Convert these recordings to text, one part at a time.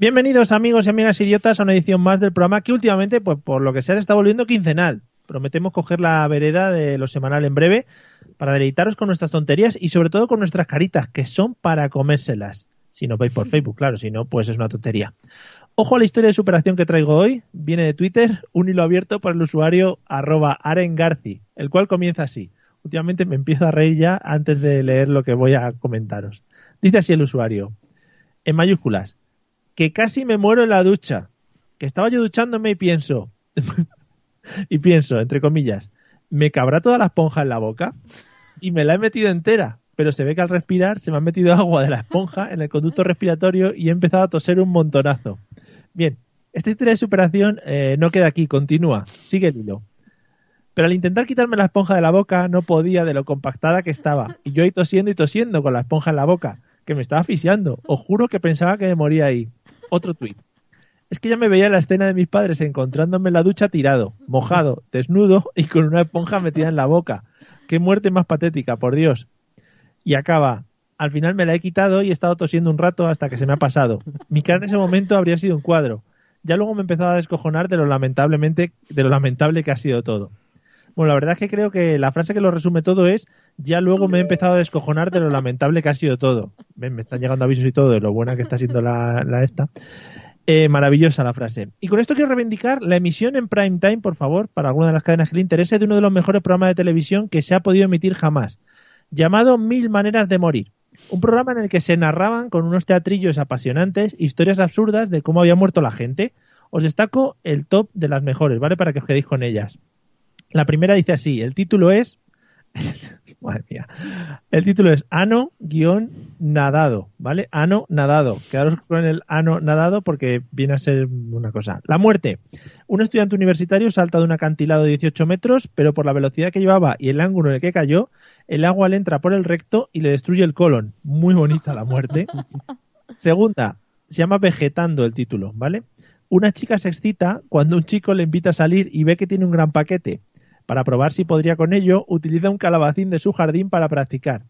Bienvenidos amigos y amigas idiotas a una edición más del programa que últimamente, pues por lo que sea, se está volviendo quincenal. Prometemos coger la vereda de lo semanal en breve para deleitaros con nuestras tonterías y sobre todo con nuestras caritas, que son para comérselas. Si nos veis por Facebook, claro, si no, pues es una tontería. Ojo a la historia de superación que traigo hoy. Viene de Twitter, un hilo abierto por el usuario arroba arengarci, el cual comienza así. Últimamente me empiezo a reír ya antes de leer lo que voy a comentaros. Dice así el usuario, en mayúsculas, que casi me muero en la ducha, que estaba yo duchándome y pienso, y pienso, entre comillas, ¿me cabrá toda la esponja en la boca? Y me la he metido entera, pero se ve que al respirar se me ha metido agua de la esponja en el conducto respiratorio y he empezado a toser un montonazo. Bien, esta historia de superación eh, no queda aquí, continúa, sigue el hilo. Pero al intentar quitarme la esponja de la boca no podía de lo compactada que estaba. Y yo ahí tosiendo y tosiendo con la esponja en la boca, que me estaba asfixiando. Os juro que pensaba que me moría ahí. Otro tuit. Es que ya me veía la escena de mis padres encontrándome en la ducha tirado, mojado, desnudo y con una esponja metida en la boca. Qué muerte más patética, por Dios. Y acaba. Al final me la he quitado y he estado tosiendo un rato hasta que se me ha pasado. Mi cara en ese momento habría sido un cuadro. Ya luego me he empezado a descojonar de lo lamentablemente, de lo lamentable que ha sido todo. Bueno, la verdad es que creo que la frase que lo resume todo es ya luego me he empezado a descojonar de lo lamentable que ha sido todo. Ven, me están llegando avisos y todo de lo buena que está siendo la, esta. Eh, maravillosa la frase. Y con esto quiero reivindicar la emisión en prime time, por favor, para alguna de las cadenas que le interese, de uno de los mejores programas de televisión que se ha podido emitir jamás, llamado Mil Maneras de Morir. Un programa en el que se narraban con unos teatrillos apasionantes historias absurdas de cómo había muerto la gente. Os destaco el top de las mejores, ¿vale? Para que os quedéis con ellas. La primera dice así, el título es... Madre mía. El título es Ano-nadado, ¿vale? Ano nadado. Quedaros con el ano nadado porque viene a ser una cosa. La muerte. Un estudiante universitario salta de un acantilado de 18 metros, pero por la velocidad que llevaba y el ángulo en el que cayó, el agua le entra por el recto y le destruye el colon. Muy bonita la muerte. Segunda, se llama Vegetando el título, ¿vale? Una chica se excita cuando un chico le invita a salir y ve que tiene un gran paquete. Para probar si podría con ello, utiliza un calabacín de su jardín para practicar.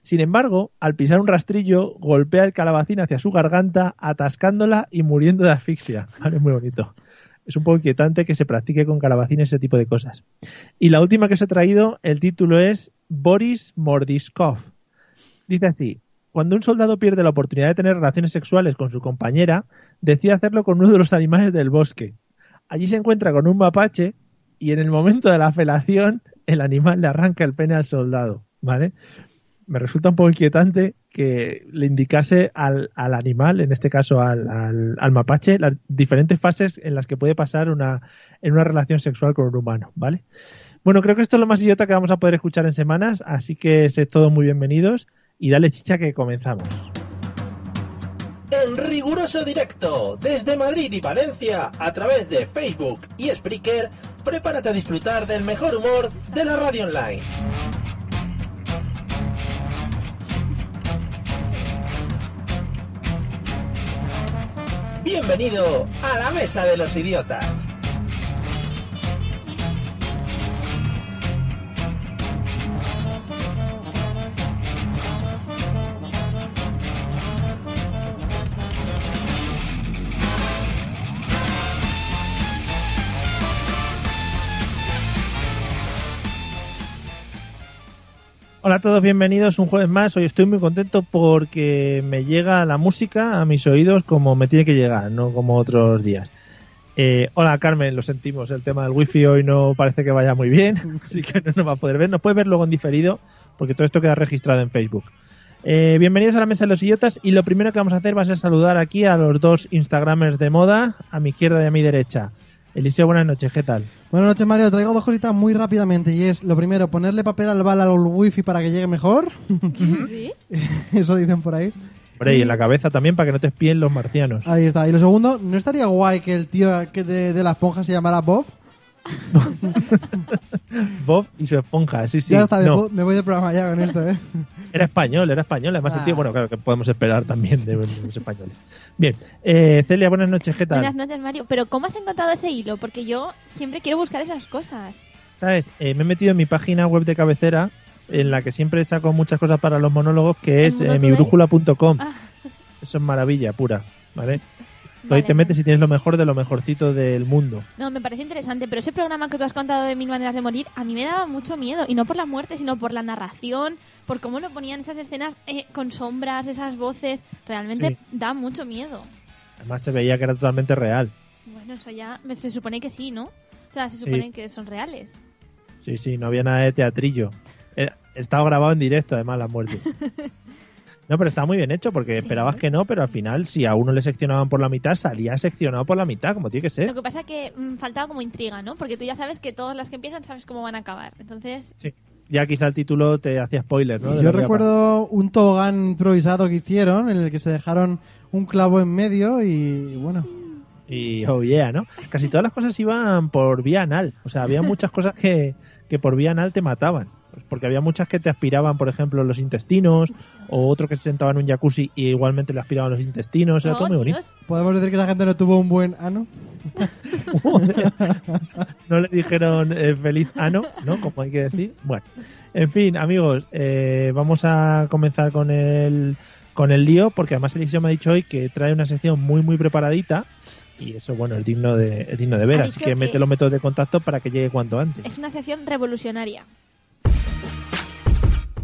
Sin embargo, al pisar un rastrillo, golpea el calabacín hacia su garganta, atascándola y muriendo de asfixia. Vale, muy bonito. Es un poco inquietante que se practique con calabacines ese tipo de cosas. Y la última que os he traído, el título es Boris Mordiskov. Dice así, cuando un soldado pierde la oportunidad de tener relaciones sexuales con su compañera, decide hacerlo con uno de los animales del bosque. Allí se encuentra con un mapache y en el momento de la felación el animal le arranca el pene al soldado, ¿vale? Me resulta un poco inquietante que le indicase al, al animal, en este caso al, al, al, mapache, las diferentes fases en las que puede pasar una, en una relación sexual con un humano, ¿vale? Bueno, creo que esto es lo más idiota que vamos a poder escuchar en semanas, así que sed todos muy bienvenidos y dale chicha que comenzamos. En riguroso directo, desde Madrid y Valencia, a través de Facebook y Spreaker, prepárate a disfrutar del mejor humor de la radio online. Bienvenido a la Mesa de los Idiotas. Hola a todos, bienvenidos un jueves más. Hoy estoy muy contento porque me llega la música a mis oídos como me tiene que llegar, no como otros días. Eh, hola Carmen, lo sentimos, el tema del wifi hoy no parece que vaya muy bien, así que no nos va a poder ver. Nos puede ver luego en diferido porque todo esto queda registrado en Facebook. Eh, bienvenidos a la mesa de los idiotas y lo primero que vamos a hacer va a ser saludar aquí a los dos Instagramers de moda, a mi izquierda y a mi derecha. Eliseo, buenas noches, ¿qué tal? Buenas noches, Mario. Traigo dos cositas muy rápidamente y es, lo primero, ponerle papel al bal al wifi para que llegue mejor. ¿Sí? Eso dicen por ahí. Hombre, y en la cabeza también para que no te espíen los marcianos. Ahí está. Y lo segundo, ¿no estaría guay que el tío que de, de la esponja se llamara Bob? Bob y su esponja, sí, sí. ya está, me, No, pu- me voy del programa ya con esto, ¿eh? era español, era español. Además, el tío, Ah. bueno, claro que podemos esperar también de los españoles. Bien, eh, Celia, buenas noches, ¿qué tal? Buenas noches, Mario. Pero ¿cómo has encontrado ese hilo? Porque yo siempre quiero buscar esas cosas. ¿Sabes? Eh, me he metido en mi página web de cabecera, en la que siempre saco muchas cosas para los monólogos, que ¿El es eh, mibrújula.com. Ah. Eso es maravilla pura, ¿vale? Tú Vale, ahí te metes y tienes lo mejor de lo mejorcito del mundo. No, me parece interesante, pero ese programa que tú has contado de Mil Maneras de Morir, a mí me daba mucho miedo. Y no por la muerte, sino por la narración, por cómo lo ponían esas escenas eh, con sombras, esas voces. Realmente Sí. da mucho miedo. Además se veía que era totalmente real. Bueno, eso ya se supone que sí, ¿no? O sea, se supone que son reales. Sí, sí, no había nada de teatrillo. Era- estaba grabado en directo, además, la muerte. No, pero estaba muy bien hecho porque esperabas que no, pero al final, si a uno le seccionaban por la mitad, salía seccionado por la mitad, como tiene que ser. Lo que pasa que mm, faltaba como intriga, ¿no? Porque tú ya sabes que todas las que empiezan sabes cómo van a acabar. Entonces, Sí. Ya quizá el título te hacía spoiler, ¿no? De Yo recuerdo un tobogán improvisado que hicieron en el que se dejaron un clavo en medio y bueno. Y oh yeah, ¿no? Casi todas las cosas iban por vía anal. O sea, había muchas cosas que, que por vía anal te mataban. Pues porque había muchas que te aspiraban, por ejemplo, los intestinos, o otro que se sentaba en un jacuzzi y igualmente le aspiraban los intestinos. Era oh, todo muy bonito. Dios, podemos decir que esa gente no tuvo un buen ano. no le dijeron eh, feliz ano, ¿no? Como hay que decir. Bueno, en fin, amigos, eh, vamos a comenzar con el, con el lío, porque además Eliseo me ha dicho hoy que trae una sección muy, muy preparadita. Y eso, bueno, es digno de, es digno de ver. Así dicho que mete que- los métodos de contacto para que llegue cuanto antes. es una sección revolucionaria.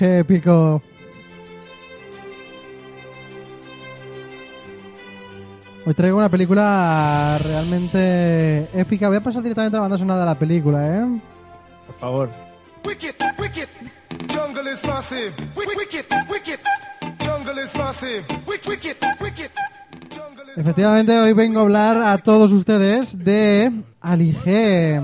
Qué épico. Hoy traigo una película realmente épica. Voy a pasar directamente a la banda sonora de la película, ¿eh? Por favor. Wicked, wicked, jungle is massive. Wicked, wicked, wicked, jungle is massive. Wicked, wicked, wicked, jungle is Efectivamente, hoy vengo a hablar a todos ustedes de Alige.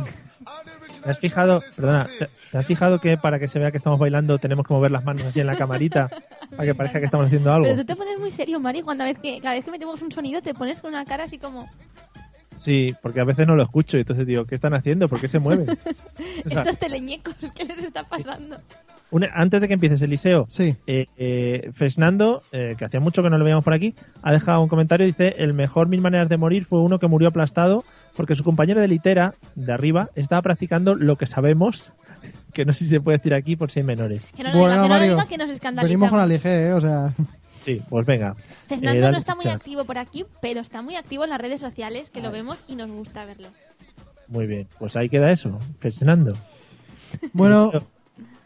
¿Te has fijado, perdona, ¿te, te has fijado que para que se vea que estamos bailando tenemos que mover las manos así en la camarita para que parezca que estamos haciendo algo? Pero tú te pones muy serio, Mario, cuando vez que, cada vez que metemos un sonido te pones con una cara así como... Sí, porque a veces no lo escucho y entonces digo, ¿qué están haciendo? ¿Por qué se mueven? O sea, Estos teleñecos, ¿qué les está pasando? una- antes de que empieces, Eliseo, Sí. eh, eh, Fernando, eh, que hacía mucho que no lo veíamos por aquí, ha dejado un comentario y dice, el mejor mil maneras de morir fue uno que murió aplastado porque su compañero de litera, de arriba, estaba practicando lo que sabemos, que no sé si se puede decir aquí por si hay menores. Que no lo Bueno, diga, que no lo Mario, diga, que nos escandaliza. Venimos con Alige, ¿eh? O sea, Sí, pues venga. Fernando Eh, dale no está muy activo por aquí, pero está muy activo en las redes sociales, que lo vemos y nos gusta verlo. Muy bien, pues ahí queda eso, Fernando. bueno,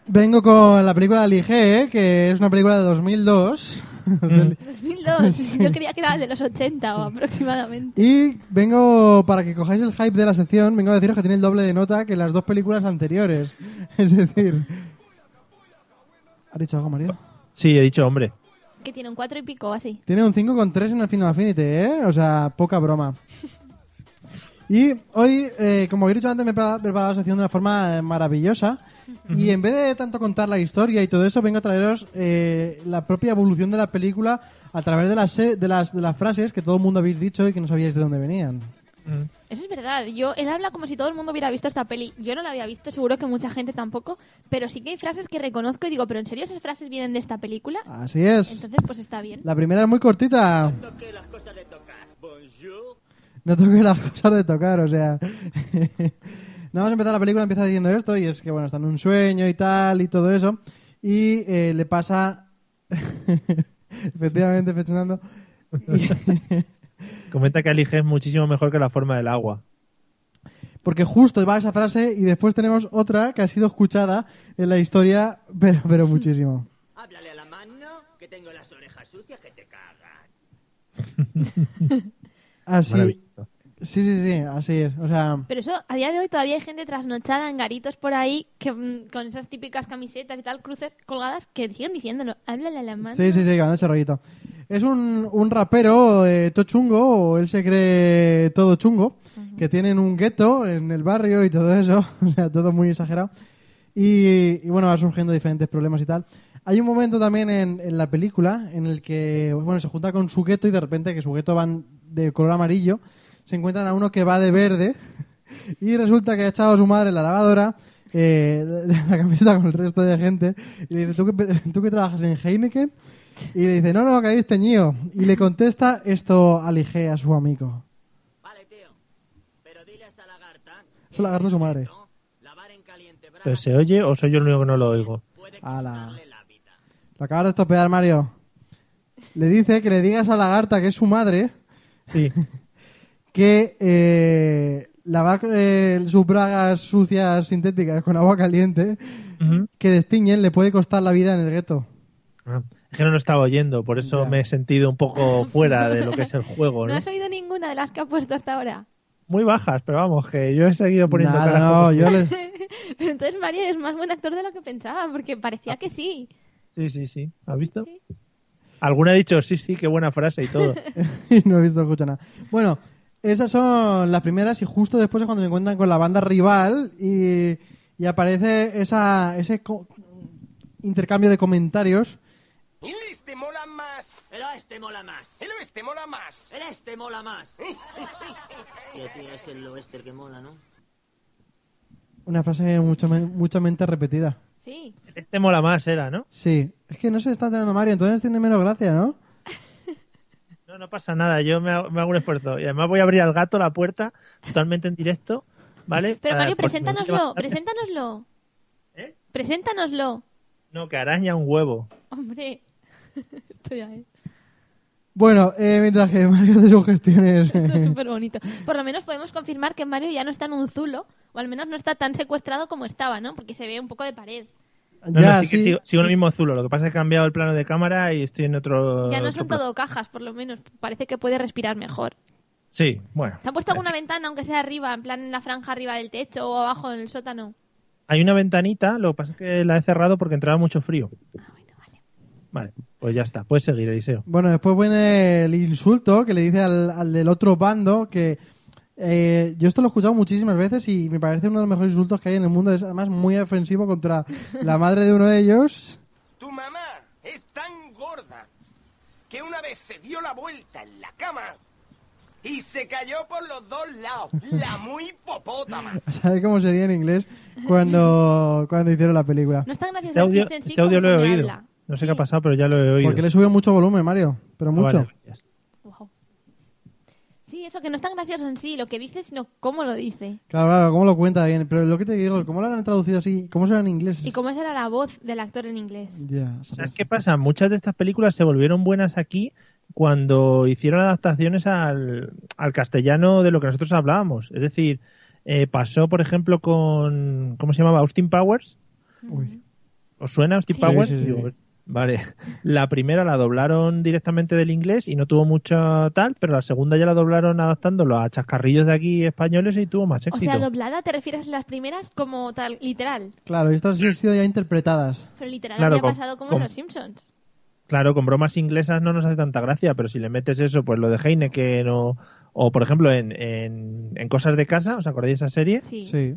vengo con la película de Alige, ¿eh? que es una película de 2002. Mm. 2002, yo creía que era de los 80 o aproximadamente. Y vengo, para que cojáis el hype de la sección, vengo a deciros que tiene el doble de nota que las dos películas anteriores. Es decir... ¿Has dicho algo, Mario? Sí, he dicho hombre. Que tiene un 4 y pico o así. Tiene un 5,3 en el Final Affinity, ¿eh? O sea, poca broma. Y hoy, eh, como he dicho antes, me he prepa- preparado la sección de una forma eh, maravillosa. Y en vez de tanto contar la historia y todo eso, vengo a traeros eh, la propia evolución de la película a través de las, de, las, de las frases que todo el mundo habéis dicho y que no sabíais de dónde venían. Eso es verdad. Yo, él habla como si todo el mundo hubiera visto esta peli. Yo no la había visto, seguro que mucha gente tampoco. Pero sí que hay frases que reconozco y digo, ¿pero en serio esas frases vienen de esta película? Así es. Entonces, pues está bien. La primera es muy cortita. No toque las cosas de tocar, o sea. Nada más empezar la película empieza diciendo esto y es que bueno, está en un sueño y tal y todo eso. Y eh, le pasa. Efectivamente, Fernando. Comenta que Alige es muchísimo mejor que la forma del agua. Porque justo va esa frase y después tenemos otra que ha sido escuchada en la historia, pero, pero muchísimo. Háblale a la mano, que tengo las orejas sucias, que Así. Maravilloso. Sí, sí, sí, así es. O sea, Pero eso, a día de hoy todavía hay gente trasnochada en garitos por ahí que mm, con esas típicas camisetas y tal, cruces colgadas, que siguen diciéndolo. Háblale a la mano. sí, sí, sí, de ese rollito. Es un, un rapero eh, todo chungo, o él se cree todo chungo, que tienen un gueto en el barrio y todo eso, o sea, todo muy exagerado. Y, y bueno, va surgiendo diferentes problemas y tal. Hay un momento también en, en la película en el que, bueno, se junta con su gueto y de repente que su gueto van de color amarillo, se encuentran a uno que va de verde y resulta que ha echado a su madre en la lavadora eh, la, la camiseta con el resto de gente y le dice, ¿tú que, ¿tú que trabajas en Heineken? Y le dice, no, no, que habéis teñido. Y le contesta esto a Lige, a su amigo. Vale, tío. Pero dile a esa lagarta. Eso lagarto a su madre. ¿Pero se oye o soy yo el único que no lo oigo? Ala. Lo acabas de estropear, Mario. Le dice que le digas a Lagarta, que es su madre, Sí. Que eh, lavar eh, sus bragas sucias sintéticas con agua caliente que destiñen le puede costar la vida en el gueto. Ah, Es que no lo estaba oyendo, por eso me he sentido un poco fuera de lo que es el juego, ¿No ¿no? has oído ninguna de las que ha puesto hasta ahora? Muy bajas, pero vamos, que yo he seguido poniendo Nada, no, yo le- Pero entonces, Mario, eres más buen actor de lo que pensaba, porque parecía que sí. Sí, sí, sí. ¿Has visto? Alguna ha dicho, sí, sí, qué buena frase y todo. y no he visto escucha nada. Bueno, esas son las primeras y justo después es cuando se encuentran con la banda rival y, y aparece esa, ese co- intercambio de comentarios. El este mola más. El este mola más. El oeste mola más. El este mola más. Tío, tío, es el oeste el que mola, ¿no? Una frase mucho, muchamente repetida. Sí. Este mola más, era, ¿no? Sí, es que no se está enterando Mario, entonces tiene menos gracia, ¿no? No, pasa nada, yo me hago, me hago un esfuerzo. Y además voy a abrir al gato la puerta totalmente en directo, ¿vale? Pero Para- Mario, preséntanoslo, preséntanoslo. ¿Eh? Preséntanoslo. No, que araña un huevo. Hombre, estoy ahí. Bueno, eh, mientras que Mario hace sus gestiones... Esto es súper bonito. Por lo menos podemos confirmar que Mario ya no está en un zulo, o al menos no está tan secuestrado como estaba, ¿no? Porque se ve un poco de pared. No, Ya, no, sí, que sigo, sigo en el mismo zulo. Lo que pasa es que he cambiado el plano de cámara y estoy en otro. Ya no son todo cajas, por lo menos. Parece que puede respirar mejor. Sí, bueno. ¿Te han puesto alguna ventana, aunque sea arriba, en plan en la franja arriba del techo o abajo en el sótano? Hay una ventanita, lo que pasa es que la he cerrado porque entraba mucho frío. Ah, bueno, vale. Vale, pues ya está. Puedes seguir, Eliseo. Bueno, después viene el insulto que le dice al, al del otro bando que... eh, yo esto lo he escuchado muchísimas veces y me parece uno de los mejores insultos que hay en el mundo. Es además muy ofensivo contra la madre de uno de ellos. Tu mamá es tan gorda que una vez se dio la vuelta en la cama y se cayó por los dos lados. La muy popótama. A saber cómo sería en inglés cuando, cuando hicieron la película. No es tan gracioso Este audio, el chiste en sí este audio lo he oído. habla. No sé qué ha pasado, pero ya lo he oído. Porque le sube mucho volumen, Mario. Pero Ah, mucho. vale. Sí, eso que no es tan gracioso en sí, lo que dice, sino cómo lo dice. Claro, claro, cómo lo cuenta bien. Pero lo que te digo, ¿cómo lo han traducido así? ¿Cómo será en inglés? Y cómo será la voz del actor en inglés. Ya, ¿Sabes qué pasa? Muchas de estas películas se volvieron buenas aquí cuando hicieron adaptaciones al, al castellano de lo que nosotros hablábamos. Es decir, eh, pasó, por ejemplo, con. ¿Cómo se llamaba? Austin Powers. Uy. ¿Os suena Austin Sí. Powers? Sí, sí, Vale. La primera la doblaron directamente del inglés y no tuvo mucho tal, pero la segunda ya la doblaron adaptándolo a chascarrillos de aquí españoles y tuvo más O éxito. sea, doblada, ¿te refieres a las primeras como tal, literal? Claro, estas han sido ya interpretadas. Pero literal Claro, había con- pasado como con- en Los Simpsons. Claro, con bromas inglesas no nos hace tanta gracia, pero si le metes eso, pues lo de Heineken o, o por ejemplo, en, en, en Cosas de Casa, ¿os acordáis de esa serie? Sí. Sí.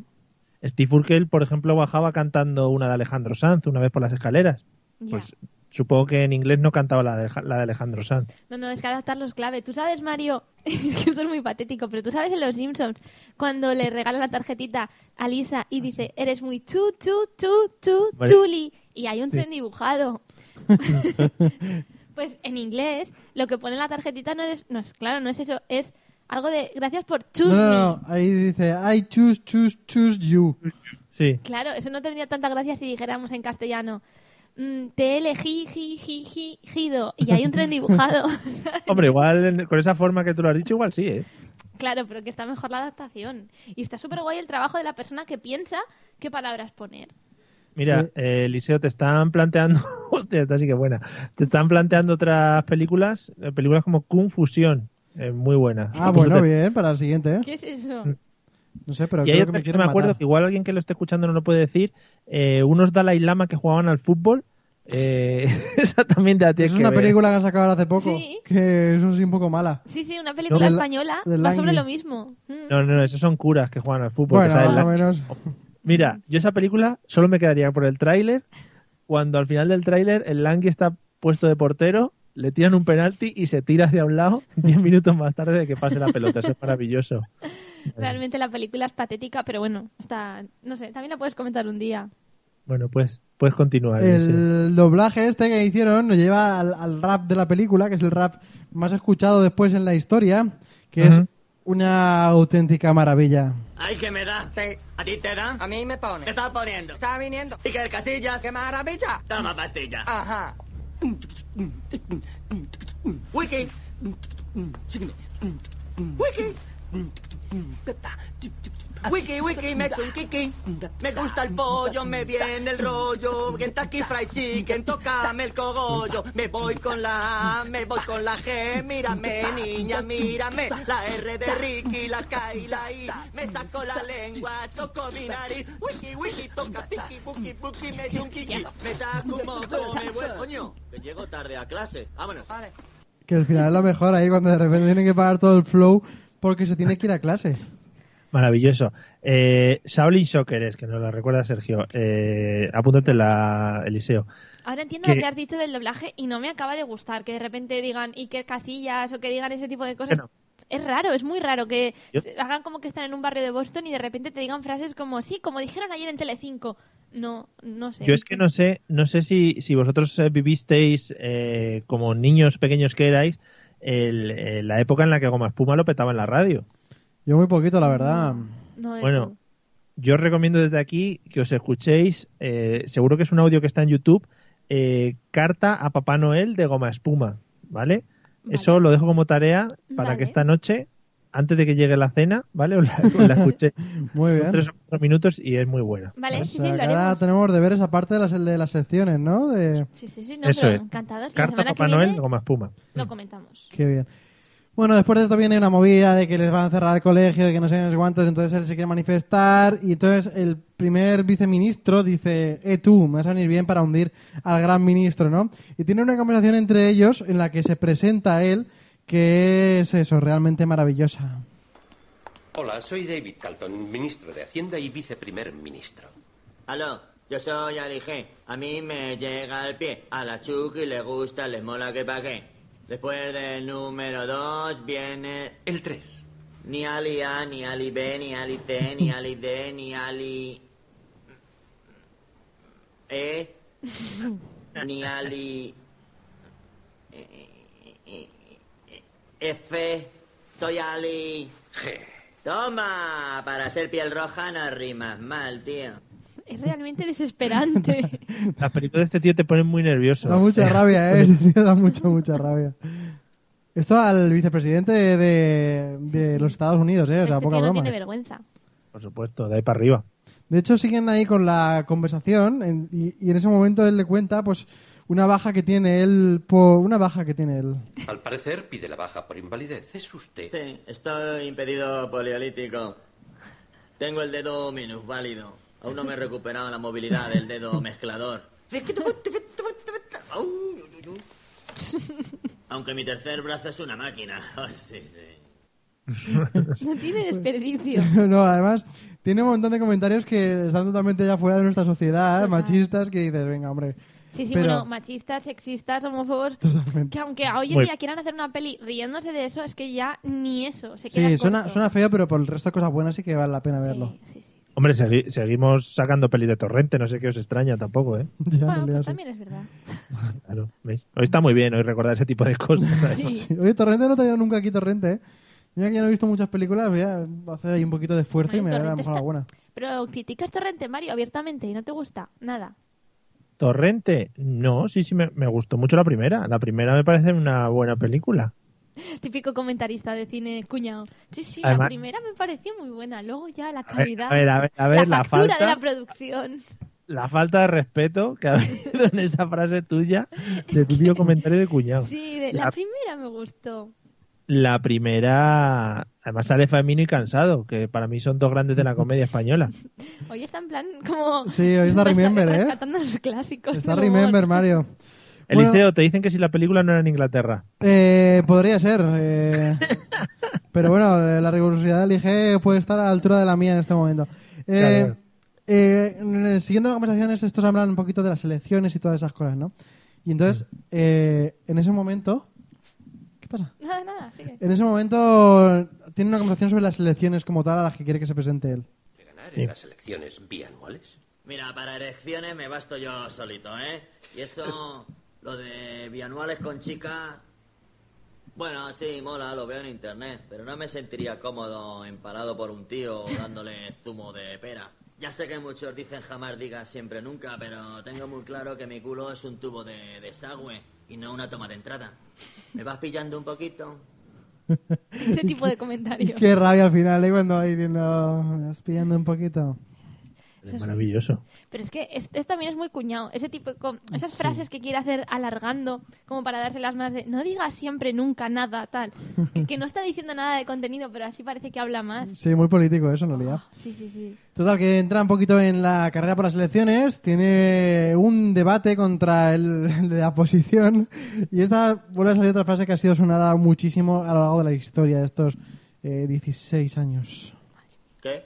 Steve Urkel, por ejemplo, bajaba cantando una de Alejandro Sanz una vez por las escaleras. Pues supongo que en inglés no cantaba la de, la de Alejandro Sanz. No, no, es que adaptarlo es clave. Tú sabes, Mario, es que esto es muy patético, pero tú sabes en Los Simpsons, cuando le regalan la tarjetita a Lisa y dice, eres muy tú, tú, tú, tú, Vale. chuli, y hay un tren dibujado. pues en inglés, lo que pone en la tarjetita no es, no es, claro, no es eso, es algo de, gracias por choose No, no, me. no. Ahí dice, I choose, choose, choose you. Sí. Claro, eso no tendría tanta gracia si dijéramos en castellano. Mm, te elegí, jido, y hay un tren dibujado. Hombre, igual con esa forma que tú lo has dicho, igual sí, ¿eh? Claro, pero que está mejor la adaptación. Y está súper guay el trabajo de la persona que piensa qué palabras poner. Mira, eh, Eliseo, te están planteando. Hostia, esta sí que buena. Te están planteando otras películas, eh, películas como Confusión. Eh, muy buena. Ah, bueno, bien, para el siguiente. ¿eh? ¿Qué es eso? No sé, pero y hay creo que me que me acuerdo matar. que igual alguien que lo esté escuchando no lo puede decir. eh, unos Dalai Lama que jugaban al fútbol. Eh, esa también te la tienes Es que una ver. película que han sacado hace poco, Sí. que es sí un poco mala. Sí, sí, una película española va sobre lo mismo. Mm. No, no, no, esos son curas que juegan al fútbol. Bueno, que salen más o menos. Mira, yo esa película solo me quedaría por el tráiler. Cuando al final del tráiler el Langui está puesto de portero, le tiran un penalti y se tira hacia un lado 10 minutos más tarde de que pase la pelota. Eso es maravilloso. Realmente la película es patética, pero bueno, está, no sé, también la puedes comentar un día. Bueno, pues puedes continuar. El doblaje este que hicieron nos lleva al, al rap de la película, que es el rap más escuchado después en la historia, que es Ujú. una auténtica maravilla. Ay, que me da. ¿A ti te da? A mí me pone. ¿Qué estás poniendo? Está viniendo. ¿Y que el casillas? ¡Qué maravilla! Toma pastilla. Ajá. Wiki. Wiki. Wiki, wiki, me echo un kiki. Me gusta el pollo, me viene el rollo. Kentucky Fried Chicken, tócame el cogollo. Me voy con la A, me voy con la G. Mírame, niña, mírame. La R de Ricky, la K y la I. Me saco la lengua, toco mi nariz. Wiki, wiki, toca piki, buki, buki, me echo un kiki. Me saco un moco, me voy, coño. Que llego tarde a clase. Vámonos. Que al final es lo mejor ahí cuando de repente tienen que parar todo el flow porque se tiene que ir a clase. Maravilloso. Eh, Shaolin es, que nos la recuerda Sergio. Eh, apúntate la Eliseo. Ahora entiendo Que- lo que has dicho del doblaje y no me acaba de gustar que de repente digan Iker Casillas o que digan ese tipo de cosas. Es raro, es muy raro que Yo- hagan como que están en un barrio de Boston y de repente te digan frases como, sí, como dijeron ayer en Telecinco. No, no sé. Yo es que no sé, no sé si, si vosotros eh, vivisteis eh, como niños pequeños que erais el- eh, la época en la que Goma Espuma lo petaba en la radio. Yo muy poquito, la verdad. No, Bueno, todo. yo os recomiendo desde aquí que os escuchéis, eh, seguro que es un audio que está en YouTube, eh, Carta a Papá Noel de Goma Espuma, ¿vale? Eso lo dejo como tarea para Vale. que esta noche, antes de que llegue la cena, ¿vale? Os la, os la escuché. Muy bien. tres o cuatro minutos y es muy buena. Vale, O sí, sea, sí, lo haremos. tenemos deberes aparte de las, de las secciones, ¿no? De... Sí, sí, sí, no, Eso pero es. encantados. La Carta a Papá viene Noel de Goma Espuma. lo comentamos. Qué bien. Bueno, después de esto viene una movida de que les van a cerrar el colegio, de que no sé, no sé cuántos, entonces él se quiere manifestar y entonces el primer viceministro dice, eh tú, me vas a venir bien para hundir al gran ministro, ¿no? Y tiene una conversación entre ellos en la que se presenta a él, que es eso, realmente maravillosa. Hola, soy David Calton, ministro de Hacienda y viceprimer ministro. Aló, yo soy Ali G. A mí me llega al pie. A la Chucky le gusta, le mola que pague. Después del número dos viene... El 3. Ni Ali A, ni Ali B, ni Ali C, ni Ali D, ni Ali... E... Ni Ali... F... Soy Ali... G. Toma, para ser piel roja no rimas mal, tío. Es realmente desesperante. Las películas de este tío te ponen muy nervioso. Da mucha rabia, ¿eh? Este tío da mucha, mucha rabia. Esto al vicepresidente de, de los Estados Unidos, ¿eh? O sea, este poca tío no broma. tiene vergüenza. Por supuesto, de ahí para arriba. De hecho, siguen ahí con la conversación en- y, y en ese momento él le cuenta, pues, una baja que tiene él, una baja que tiene él. Al parecer pide la baja por invalidez. ¿Es usted? Sí, estoy impedido poliolítico. Tengo el dedo minusválido. Aún no me he recuperado la movilidad del dedo mezclador. Aunque mi tercer brazo es una máquina. Oh, sí, sí. No tiene desperdicio. no, además, tiene un montón de comentarios que están totalmente ya fuera de nuestra sociedad, Total. machistas, que dices, venga, hombre. Sí, sí, Pero- bueno, machistas, sexistas, homófobos. Totalmente. Que aunque hoy en Bueno. día quieran hacer una peli riéndose de eso, es que ya ni eso. Se queda Sí, suena, corto. suena feo, pero por el resto de cosas buenas sí que vale la pena verlo. Hombre, segui- seguimos sacando pelis de torrente, no sé qué os extraña tampoco, ¿eh? Ya, Bueno, pues también es verdad. Claro, ¿veis? Hoy está muy bien hoy recordar ese tipo de cosas. ¿sabes? Sí. Oye, Torrente no he traído nunca aquí Torrente, ¿eh? Mira que ya no he visto muchas películas, voy a hacer ahí un poquito de esfuerzo y me daré a lo Torrente mejor está- alguna. Pero criticas Torrente, Mario, abiertamente y no te gusta nada. Torrente, no, sí, sí, me, me gustó mucho la primera. La primera me parece una buena película. Típico comentarista de cine cuñado. Sí, sí, Además- la primera me pareció muy buena. Luego ya la calidad. a ver, a ver, a ver, la la factura falta- de la producción. la falta de respeto que ha habido en esa frase tuya de típico comentario de cuñado. Sí, de- la La- primera me gustó. La primera, además sale Famino y Cansado, que para mí son dos grandes de la comedia española. Hoy está en plan como... Sí, hoy está Remember, ¿eh? Rescatando los clásicos. Está del humor. Remember, Mario. Eliseo, te dicen que si la película no era en Inglaterra. Eh, podría ser. eh, pero bueno, la rigurosidad del IG puede estar a la altura de la mía en este momento. Eh, Claro. eh, siguiendo las conversaciones, estos hablan un poquito de las elecciones y todas esas cosas, ¿no? Y entonces, eh, en ese momento, ¿qué pasa? Nada, nada, sigue. En ese momento tiene una conversación sobre las elecciones como tal a las que quiere que se presente él. ¿Ganar en las elecciones bianuales? Mira, para elecciones me basto yo solito, ¿eh? Y eso, lo de bianuales con chicas... Bueno, sí, mola, lo veo en internet, pero no me sentiría cómodo empalado por un tío dándole zumo de pera. Ya sé que muchos dicen jamás digas siempre nunca, pero tengo muy claro que mi culo es un tubo de desagüe y no una toma de entrada. ¿Me vas pillando un poquito? Ese tipo de comentario. Qué rabia al final, ¿eh? Cuando va diciendo, me vas pillando un poquito. Es maravilloso. Pero es que este también es muy cuñado. Ese tipo com- esas frases que quiere hacer alargando, como para darse las más de no digas siempre, nunca, nada, tal. Que, que no está diciendo nada de contenido, pero así parece que habla más. Sí, muy político eso, en realidad. Sí, sí, sí. Total, que entra un poquito en la carrera por las elecciones, tiene un debate contra el, el de la oposición y esta vuelve a salir otra frase que ha sido sonada muchísimo a lo largo de la historia de estos eh, 16 años. ¿Qué?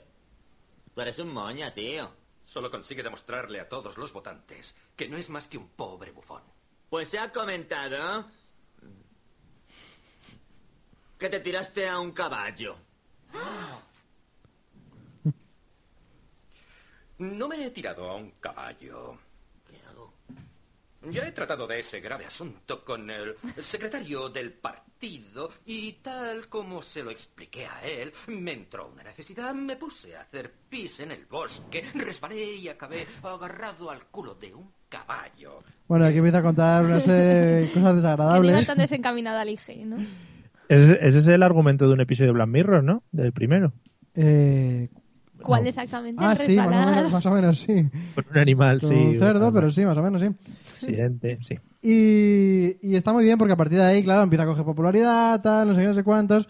Tú eres un moña, tío. Solo consigue demostrarle a todos los votantes que no es más que un pobre bufón. Pues se ha comentado que te tiraste a un caballo. No me he tirado a un caballo. Ya he tratado de ese grave asunto con el secretario del partido y tal como se lo expliqué a él, me entró una necesidad, me puse a hacer pis en el bosque, resbalé y acabé agarrado al culo de un caballo. Bueno, aquí empieza a contar una serie de cosas Que no desagradables. tan desencaminada al IG, ¿no? Ese, ese es el argumento de un episodio de Black Mirror, ¿no? Del primero. Eh, ¿Cuál exactamente? ah, sí, más o, menos, más o menos, sí. Con un animal, Con sí. un cerdo, pero sí, más o menos, sí. Accidente, sí. Y, y está muy bien porque a partir de ahí, claro, empieza a coger popularidad, tal, no sé qué, no sé cuántos.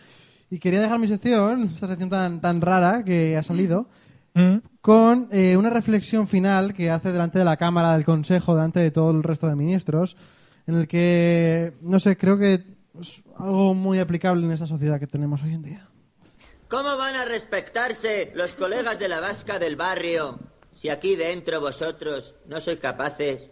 Y quería dejar mi sección, esta sección tan, tan rara que ha salido, Mm. con eh, una reflexión final que hace delante de la Cámara del Consejo, delante de todo el resto de ministros, en el que, no sé, creo que es algo muy aplicable en esta sociedad que tenemos hoy en día. ¿Cómo van a respetarse los colegas de la vasca del barrio si aquí dentro vosotros no sois capaces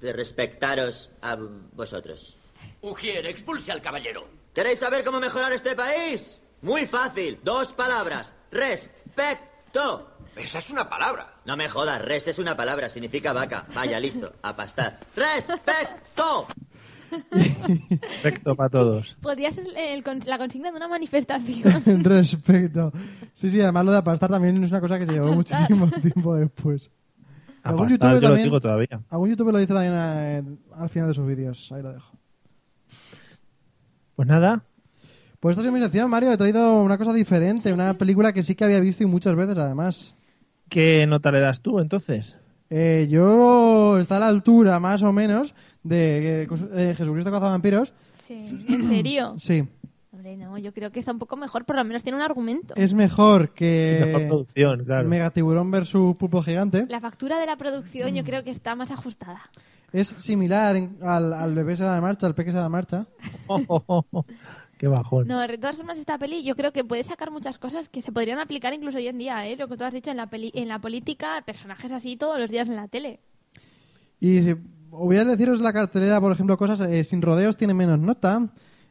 de respetaros a vosotros? Ujier, expulse al caballero. ¿Queréis saber cómo mejorar este país? Muy fácil, dos palabras. Respeto. Esa es una palabra. No me jodas, res es una palabra, significa vaca. Vaya, listo, a pastar. ¡Respeto! Perfecto para todos. Podría ser el la consigna de una manifestación. Respecto. Sí, sí, además lo de apastar también es una cosa que se llevó muchísimo tiempo después. Algún youtuber yo lo digo todavía. Algún youtuber lo dice también eh, al final de sus vídeos. Ahí lo dejo. Pues nada, Pues esta es mi sección, Mario. He traído una cosa diferente, una película que sí que había visto y muchas veces, además. ¿qué nota le das tú entonces? Eh, yo está a la altura, más o menos, de eh, eh, Jesucristo cazavampiros. Sí, ¿En serio? Sí. Hombre, no, yo creo que está un poco mejor, por lo menos tiene un argumento. Es mejor que Mejor producción, claro. Megatiburón versus Pulpo Gigante. La factura de la producción yo creo que está más ajustada. Es similar en- al, al bebé se da de marcha, al peque se da de marcha. Qué bajón. No, de todas formas esta peli yo creo que puede sacar muchas cosas que se podrían aplicar incluso hoy en día, ¿eh? Lo que tú has dicho en la peli, en la política, personajes así todos los días en la tele. Y si voy a deciros la cartelera, por ejemplo, cosas eh, sin rodeos tiene menos nota.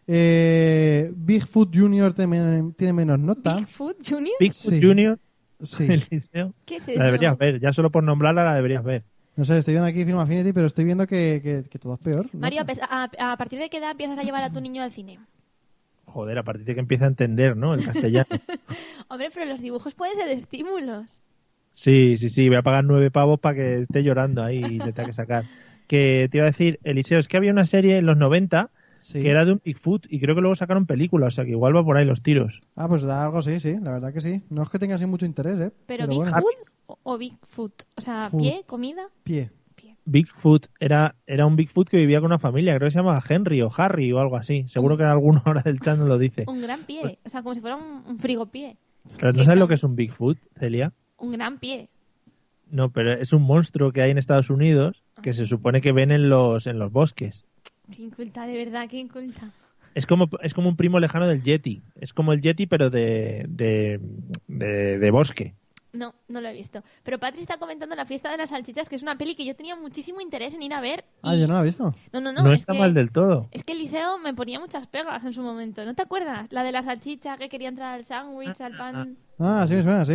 Eh, Bigfoot Junior tiene, tiene menos nota. Bigfoot Junior. Bigfoot Sí. Junior, Sí. Eliseo. ¿Qué es La eso? deberías ver, ya solo por nombrarla la deberías ver. No sé, estoy viendo aquí Film Affinity, pero estoy viendo que, que- que todo es peor. ¿no? Mario, a- a partir de qué edad empiezas a llevar a tu niño al cine? Joder, a partir de que empieza a entender, ¿no? El castellano. Hombre, pero los dibujos pueden ser estímulos. Sí, sí, sí, voy a pagar nueve pavos para que esté llorando ahí y te tenga que sacar. Que te iba a decir, Eliseo, es que había una serie en los 90 Sí. que era de un Bigfoot y creo que luego sacaron película, o sea que igual va por ahí los tiros. Ah, pues algo sí, sí, la verdad que sí. No es que tenga así mucho interés, ¿eh? Pero. Bigfoot, o, o Bigfoot. O sea, Food. pie, comida. Pie. Bigfoot era, era un Bigfoot que vivía con una familia, creo que se llamaba Henry o Harry o algo así. Seguro que alguno ahora del chat nos lo dice. Un gran pie. O sea, como si fuera un, un frigopié. Pero no sabes lo que es un Bigfoot, Celia. Un gran pie. No, pero es un monstruo que hay en Estados Unidos que se supone que ven en los, en los bosques. Qué inculta, de verdad, qué inculta. Es como, es como un primo lejano del Yeti. Es como el Yeti, pero de, de, de, de bosque. No, no lo he visto. Pero Patri está comentando La fiesta de las salchichas, que es una peli que yo tenía muchísimo interés en ir a ver. Ah, yo no la he visto. No, no, no. No es está que, mal del todo. Es que Eliseo me ponía muchas pegas en su momento. ¿No te acuerdas? La de la salchicha que quería entrar al sándwich, al pan. Ah, sí me suena, sí.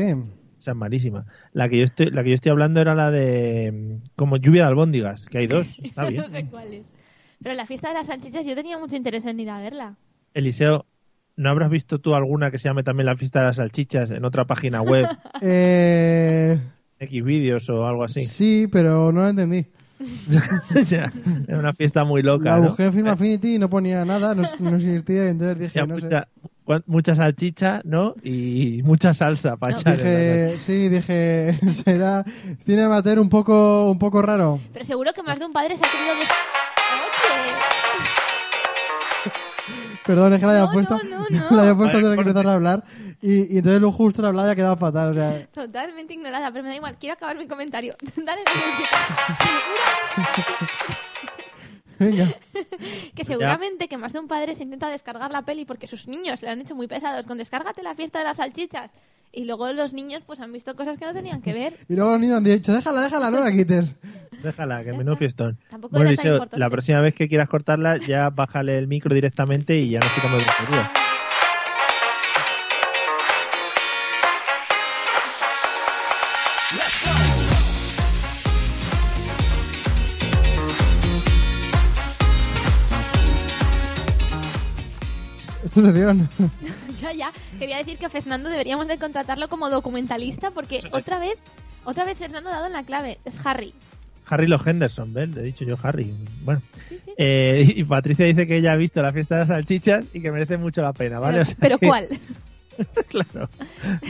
Esa es malísima. La que yo estoy, la que yo estoy hablando era la de mm, como lluvia de albóndigas, que hay dos. Está Esa bien. no sé cuál es. Pero la fiesta de las salchichas yo tenía mucho interés en ir a verla. Eliseo, ¿no habrás visto tú alguna que se llame también la fiesta de las salchichas en otra página web, Eh, X vídeos o algo así? sí, pero no lo entendí. Ya, Era una fiesta muy loca. La ¿no? busqué en Film Affinity y no ponía nada, no, no existía, y entonces dije, Ya, no sé. mucha, cua- mucha salchicha, ¿no? Y mucha salsa para la Dije, sí, dije, será cine amateur un poco, un poco raro. Pero seguro que más de un padre se ha querido... Des... Perdón, es que la había No, puesto, no, no, no. la había puesto Vale, antes de que empezara a hablar y, y entonces lo justo la hablaba y ha quedado fatal, o sea, Totalmente ignorada, pero me da igual. Quiero acabar mi comentario. Dale la música. Venga. Que seguramente que más de un padre se intenta descargar la peli porque sus niños le han hecho muy pesados con descárgate la fiesta de las salchichas. Y luego los niños pues han visto cosas que no tenían que ver. Y luego los niños han dicho, déjala, déjala, no la quites. Déjala, que menudo fiestón. Tampoco Bueno, era tan importante. la próxima vez que quieras cortarla, ya bájale el micro directamente y ya nos quitamos de tu sección. ya, ya. Quería decir que Fernando deberíamos de contratarlo como documentalista porque otra vez, otra vez Fernando ha dado en la clave. Es Harry. Harry los Henderson, ¿ves? Le he dicho yo Harry. Bueno. Eh, y Patricia dice que ella ha visto la fiesta de las salchichas y que merece mucho la pena, ¿vale? Pero, O sea pero que- ¿cuál? claro.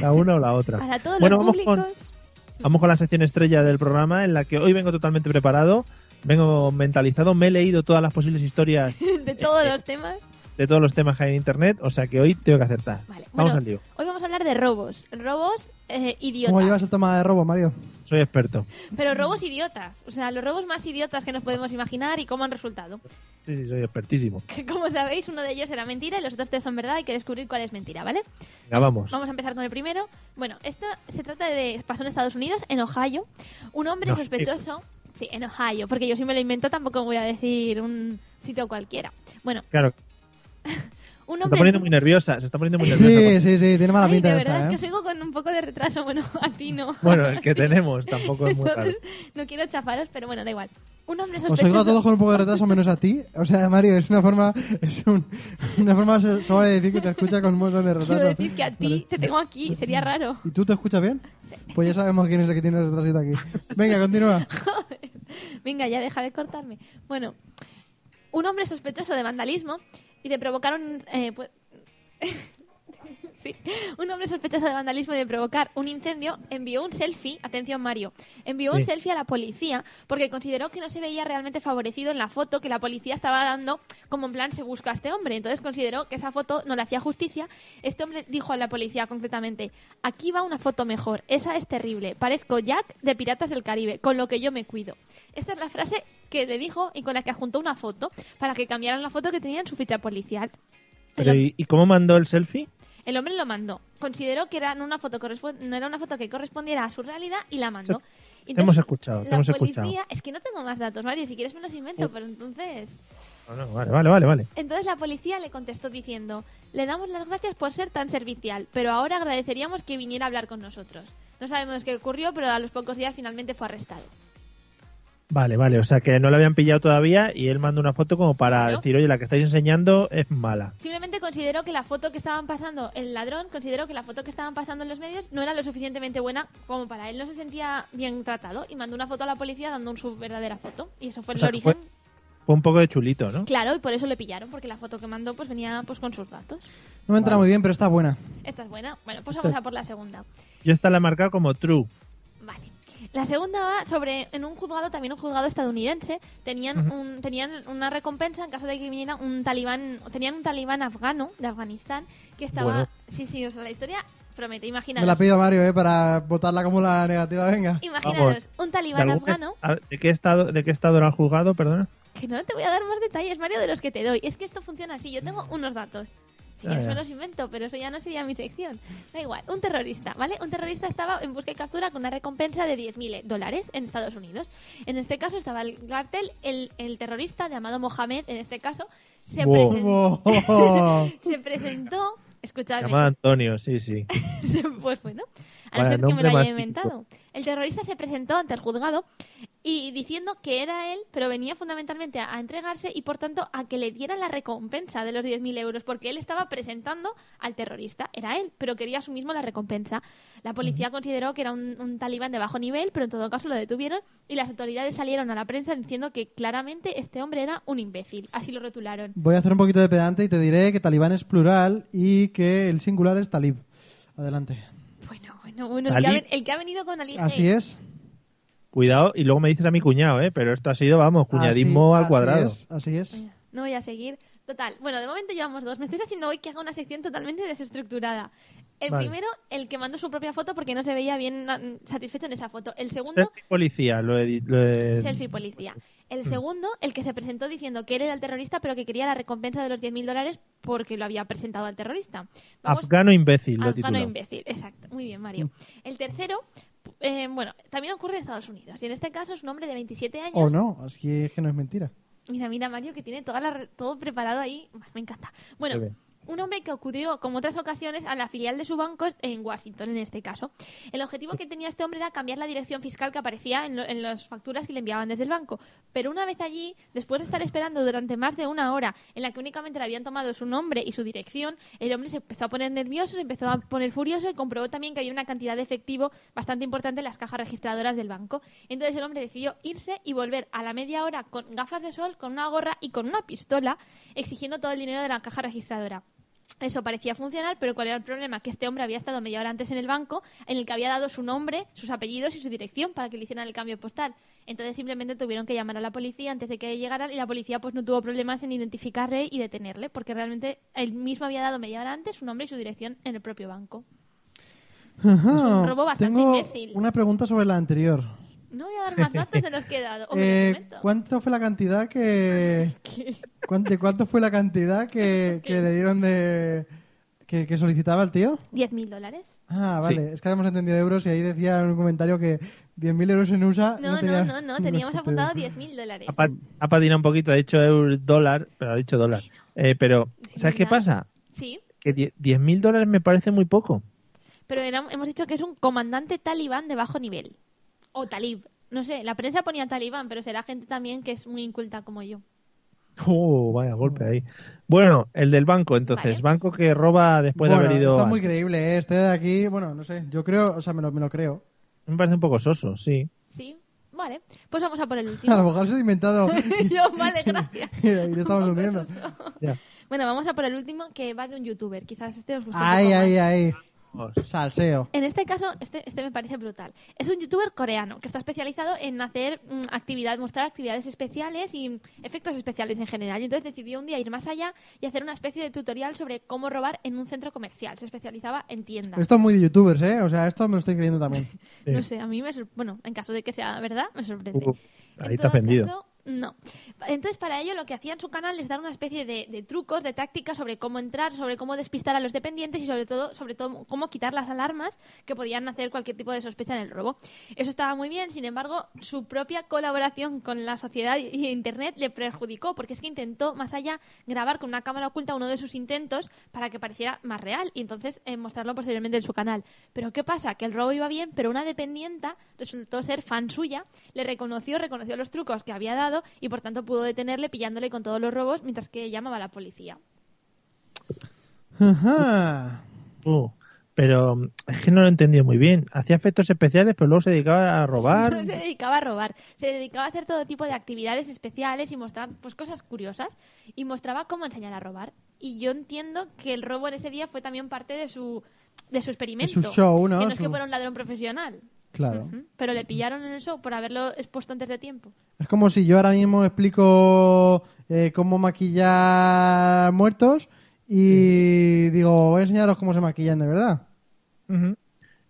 La una o la otra. Para todos bueno, los vamos públicos. con, vamos con la sección estrella del programa en la que hoy vengo totalmente preparado. Vengo mentalizado, me he leído todas las posibles historias de todos los temas. De todos los temas que hay en internet, o sea que hoy tengo que acertar. Vamos Bueno, al lío. hoy vamos a hablar de robos. Robos eh, idiotas. ¿Cómo llevas el toma de robo, Mario? Soy experto. Pero robos idiotas. O sea, los robos más idiotas que nos podemos imaginar y cómo han resultado. Sí, sí, soy expertísimo. Que como sabéis, uno de ellos era mentira y los otros tres son verdad. Hay que descubrir cuál es mentira, ¿vale? Venga, vamos. Vamos a empezar con el primero. Bueno, esto se trata de... Pasó en Estados Unidos, en Ohio. Un hombre No, sospechoso... Sí, en Ohio, porque yo si me lo invento tampoco voy a decir un sitio cualquiera. Bueno, Claro, un se está hombre... poniendo muy nerviosa, se está poniendo muy nerviosa. Sí, sí, sí, tiene mala Ay, pinta de esta, verdad ¿eh? es que os oigo con un poco de retraso. Bueno, a ti no. Bueno, el que tenemos tampoco es muy raro. Entonces, no quiero chafaros, pero bueno, da igual. Un hombre Os sospechoso... oigo a todos con un poco de retraso menos a ti. O sea, Mario, es una forma, es un, una forma de decir que te escucha con un montón de retraso. Quiero decir que a ti Vale. te tengo aquí, sería raro. ¿Y tú te escuchas bien? Pues ya sabemos quién es el que tiene el retrasito aquí. Venga, continúa. Venga, ya deja de cortarme. Bueno, un hombre sospechoso de vandalismo y de provocar un... eh, pues- Sí. Un hombre sospechoso de vandalismo y de provocar un incendio envió un selfie, atención Mario, envió un Sí. selfie a la policía porque consideró que no se veía realmente favorecido en la foto que la policía estaba dando como en plan se busca a este hombre. Entonces consideró que esa foto no le hacía justicia. Este hombre dijo a la policía concretamente, aquí va una foto mejor, esa es terrible, parezco Jack de Piratas del Caribe, con lo que yo me cuido. Esta es la frase que le dijo y con la que adjuntó una foto para que cambiaran la foto que tenía en su ficha policial. Pero, ¿y, y cómo mandó el selfie? El hombre lo mandó. Consideró que era una foto no era una foto que correspondiera a su realidad y la mandó. Te hemos escuchado, te la hemos policía, escuchado. es que no tengo más datos, Mario, si quieres me los invento, pero entonces No, no, vale, vale, vale, vale. entonces la policía le contestó diciendo, "Le damos las gracias por ser tan servicial, pero ahora agradeceríamos que viniera a hablar con nosotros." No sabemos qué ocurrió, pero a los pocos días finalmente fue arrestado. Vale, vale, o sea que no lo habían pillado todavía y él manda una foto como para Claro. decir, oye, la que estáis enseñando es mala. Simplemente consideró que la foto que estaban pasando, el ladrón consideró que la foto que estaban pasando en los medios no era lo suficientemente buena como para él no se sentía bien tratado y mandó una foto a la policía dando su verdadera foto. Y eso fue O el sea, origen. fue, fue un poco de chulito, ¿no? Claro, y por eso le pillaron, porque la foto que mandó pues venía pues con sus datos. No me entra muy bien, pero está buena. Esta es buena. Bueno, pues Esta vamos a por la segunda. Yo esta la he marcado como true. La segunda va sobre, en un juzgado, también un juzgado estadounidense, tenían, un, tenían una recompensa en caso de que viniera un talibán, tenían un talibán afgano de Afganistán que estaba, Bueno. sí, sí, o sea, la historia promete, Me imaginaros. la pido a Mario, ¿eh? Para votarla como la negativa, venga. Imaginaros, un ¿De, talibán afgano, est- ¿De qué estado, de qué estado era el juzgado, perdona? que no te voy a dar más detalles, Mario, de los que te doy. Es que esto funciona así, yo tengo unos datos. Si ya. me los invento, pero eso ya no sería mi sección. Da igual, un terrorista, ¿vale? Un terrorista estaba en busca y captura con una recompensa de 10.000 dólares en Estados Unidos. En este caso estaba el cartel, el, el terrorista llamado Mohamed, en este caso, se, Wow. se presentó... Escuchadme. Llamado Antonio, sí, sí. pues bueno, a no ser que me lo haya inventado. El terrorista se presentó ante el juzgado y diciendo que era él, pero venía fundamentalmente a, a entregarse y por tanto a que le dieran la recompensa de los 10.000 euros, porque él estaba presentando al terrorista, era él, pero quería a su mismo la recompensa. La policía consideró que era un, un talibán de bajo nivel, pero en todo caso lo detuvieron y las autoridades salieron a la prensa diciendo que claramente este hombre era un imbécil. Así lo rotularon. Voy a hacer un poquito de pedante y te diré que talibán es plural y que el singular es talib. Adelante. Bueno, bueno, bueno, el que, ha, ¿Talib? ven- el que ha venido con Ali Así es. Cuidado, y luego me dices a mi cuñado, ¿eh? Pero esto ha sido, vamos, cuñadismo Así- al cuadrado. Así es. Así es. No voy a seguir. Total. Bueno, de momento llevamos dos. Me estáis haciendo hoy que haga una sección totalmente desestructurada. El Vale. primero, el que mandó su propia foto porque no se veía bien satisfecho en esa foto. El segundo, Selfie policía, lo he... Lo he- selfie policía. Mm. El segundo, el que se presentó diciendo que él era el terrorista pero que quería la recompensa de los 10.000 dólares porque lo había presentado al terrorista. Vamos, Afgano imbécil, lo Afgano titulado. imbécil, exacto. Muy bien, Mario. El tercero, eh, bueno, también ocurre en Estados Unidos. Y en este caso es un hombre de 27 años. O no, así es que no es mentira. Mira, mira, Mario, que tiene toda la re- todo preparado ahí. Me encanta. Bueno, Se ve. Un hombre que acudió, como otras ocasiones, a la filial de su banco en Washington, en este caso. El objetivo que tenía este hombre era cambiar la dirección fiscal que aparecía en, en las facturas que le enviaban desde el banco. Pero una vez allí, después de estar esperando durante más de una hora, en la que únicamente le habían tomado su nombre y su dirección, el hombre se empezó a poner nervioso, se empezó a poner furioso y comprobó también que había una cantidad de efectivo bastante importante en las cajas registradoras del banco. Entonces el hombre decidió irse y volver a la media hora con gafas de sol, con una gorra y con una pistola, exigiendo todo el dinero de la caja registradora. Eso parecía funcionar, pero ¿cuál era el problema? Que este hombre había estado media hora antes en el banco, en el que había dado su nombre, sus apellidos y su dirección para que le hicieran el cambio postal. Entonces simplemente tuvieron que llamar a la policía antes de que llegaran y la policía pues no tuvo problemas en identificarle y detenerle, porque realmente él mismo había dado media hora antes su nombre y su dirección en el propio banco. un robo bastante Tengo imbécil. una pregunta sobre la anterior. No voy a dar más datos de los que he dado. Eh. ¿Cuánto fue la cantidad que... ¿Cuán- ¿De cuánto fue la cantidad que, que le dieron de... Que, que solicitaba el tío? 10.000 dólares. Ah, vale. Es que habíamos entendido euros y ahí decía en un comentario que 10.000 euros en USA... No, no, tenía no, no, teníamos apuntado sentido. 10.000 dólares. Ha, pa- ha patinado un poquito, ha dicho euro, dólar, pero ha dicho dólar. Eh, pero, ¿sabes qué pasa? Sí, Que die- 10.000 dólares me parece muy poco. pero era- hemos dicho que es un comandante talibán de bajo nivel. O talib. No sé, la prensa ponía talibán, pero será gente también que es muy inculta como yo. Oh, vaya golpe ahí. Bueno, el del banco, entonces. Banco que roba después Bueno, de haber ido. está a- muy creíble, ¿eh? Este de aquí, bueno, no sé. Yo creo, o sea, me lo, me lo creo. Me parece un poco soso, sí. Sí, vale. Pues vamos a por el A lo último. mejor se ha inventado. yo, vale, gracias. y le estamos hundiendo. Bueno, vamos a por el último que va de un youtuber. Quizás este os guste un Ay, más. ay, ay. Salseo. En este caso, este, este me parece brutal. Es un youtuber coreano que está especializado en hacer mm, actividad, mostrar actividades especiales y efectos especiales en general. Y entonces decidió un día ir más allá y hacer una especie de tutorial sobre cómo robar en un centro comercial. Se especializaba en tiendas. Esto es muy de youtubers, ¿eh? O sea, esto me lo estoy creyendo también. No sé, a mí me sor- bueno, en caso de que sea verdad, me sorprende. Uh, ahí En te ha todo ofendido. caso, no. Entonces, para ello, lo que hacía en su canal es dar una especie de, de trucos, de tácticas sobre cómo entrar, sobre cómo despistar a los dependientes y, sobre todo, sobre todo, cómo quitar las alarmas que podían hacer cualquier tipo de sospecha en el robo. Eso estaba muy bien, sin embargo, su propia colaboración con la sociedad y Internet le perjudicó, porque es que intentó, más allá, grabar con una cámara oculta uno de sus intentos para que pareciera más real y entonces eh, mostrarlo posteriormente en su canal. Pero ¿qué pasa? Que el robo iba bien, pero una dependienta resultó ser fan suya, le reconoció, reconoció los trucos que había dado y por tanto pudo detenerle pillándole con todos los robos mientras que llamaba a la policía. Ajá. Uh, pero mm, es que no lo he entendido muy bien. Hacía efectos especiales, pero luego se dedicaba a robar. No se dedicaba a robar, se dedicaba a hacer todo tipo de actividades especiales y mostrar pues cosas curiosas y mostraba cómo enseñar a robar. Y yo entiendo que el robo en ese día fue también parte de su de su experimento. De su show, ¿no? Que no es que fuera un ladrón profesional. Claro. Pero le pillaron en el show por haberlo expuesto antes de tiempo. Es como si yo ahora mismo explico eh, cómo maquillar muertos y digo, voy a enseñaros cómo se maquillan de verdad.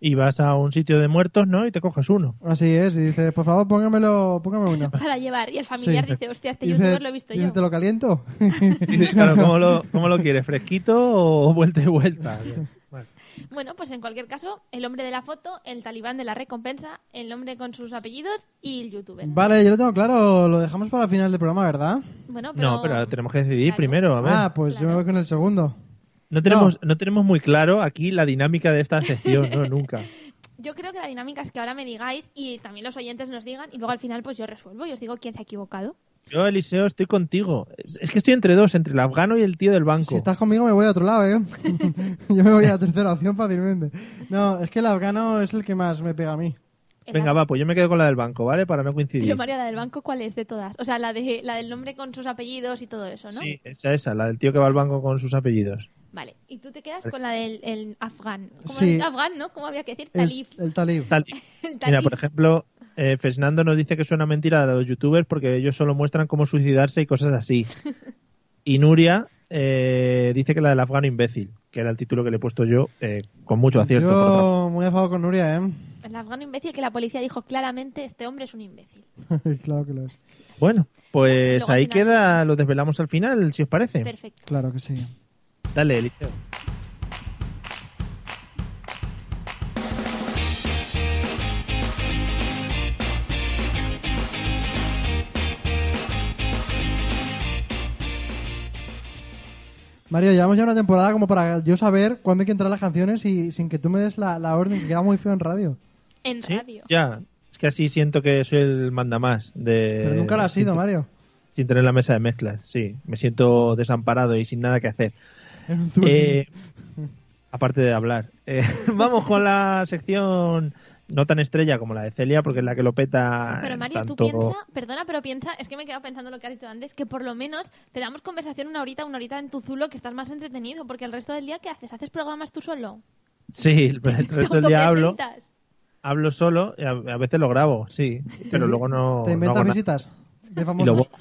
Y vas a un sitio de muertos, ¿no? Y te coges uno. Así es, y dices, por favor, póngamelo, póngame uno. Para llevar. Y el familiar Sí. dice, hostia, este Dice- youtuber lo he visto dice, yo. ¿te lo caliento? Dice, claro, ¿cómo lo, cómo lo quieres? ¿Fresquito o vuelta y vuelta? Bueno. Pues en cualquier caso, el hombre de la foto, el talibán de la recompensa, el hombre con sus apellidos y el youtuber. Vale, yo lo tengo claro, lo dejamos para el final del programa, ¿verdad? Bueno, pero... No, pero tenemos que decidir primero. A ver. Ah, pues yo me voy con el segundo. no, tenemos, no. tenemos muy claro aquí la dinámica de esta sección, ¿no? Nunca. Yo creo que la dinámica es que ahora me digáis y también los oyentes nos digan y luego al final pues yo resuelvo y os digo quién se ha equivocado. Yo, Eliseo, estoy contigo. Es que estoy entre dos, entre el afgano y el tío del banco. Si estás conmigo me voy a otro lado, ¿eh? yo me voy a la tercera opción fácilmente. No, es que el afgano es el que más me pega a mí. Venga, va, pues yo me quedo con la del banco, ¿vale? Para no coincidir. Pero María, la del banco, ¿cuál es de todas? O sea, la, de, la del nombre con sus apellidos y todo eso, ¿no? Sí, esa, esa, la del tío que va al banco con sus apellidos. Vale, y tú te quedas con la del el afgán. ¿Cómo Sí. era? afgán, ¿no? ¿Cómo había que decir? El, Talib. el talib. Tal- El Mira, talib. por ejemplo, eh, Fernando nos dice que suena mentira de los youtubers porque ellos solo muestran cómo suicidarse y cosas así. Y Nuria eh, dice que la del afgano imbécil, que era el título que le he puesto yo, eh, con mucho acierto. Yo muy a favor con Nuria, ¿eh? El afgano imbécil que la policía dijo claramente, este hombre es un imbécil. claro que lo es. Bueno, pues Luego ahí final- queda, lo desvelamos al final, si os parece. Perfecto. Claro que sí. Dale, Eliseo. Mario, llevamos ya una temporada como para yo saber cuándo hay que entrar las canciones y sin que tú me des la, la orden, que queda muy feo en radio. En ¿Sí? radio. Ya, es que así siento que soy el mandamás de... Pero nunca lo has sido, sin- Mario. Sin tener la mesa de mezclas, sí. Me siento desamparado y sin nada que hacer. Eh, aparte de hablar. Eh, vamos con la sección no tan estrella como la de Celia, porque es la que lo peta. Pero en Mario, tú tanto- piensa, perdona, pero piensa, es que me he quedado pensando lo que has dicho antes, que por lo menos te damos conversación una horita, una horita en tu zulo que estás más entretenido, porque el resto del día, ¿qué haces? ¿Haces programas tú solo? Sí, el, el ¿Te resto del día hablo, hablo solo y a, a veces lo grabo, sí. Pero luego no. ¿Te no inventas nada. visitas? De Y famosos.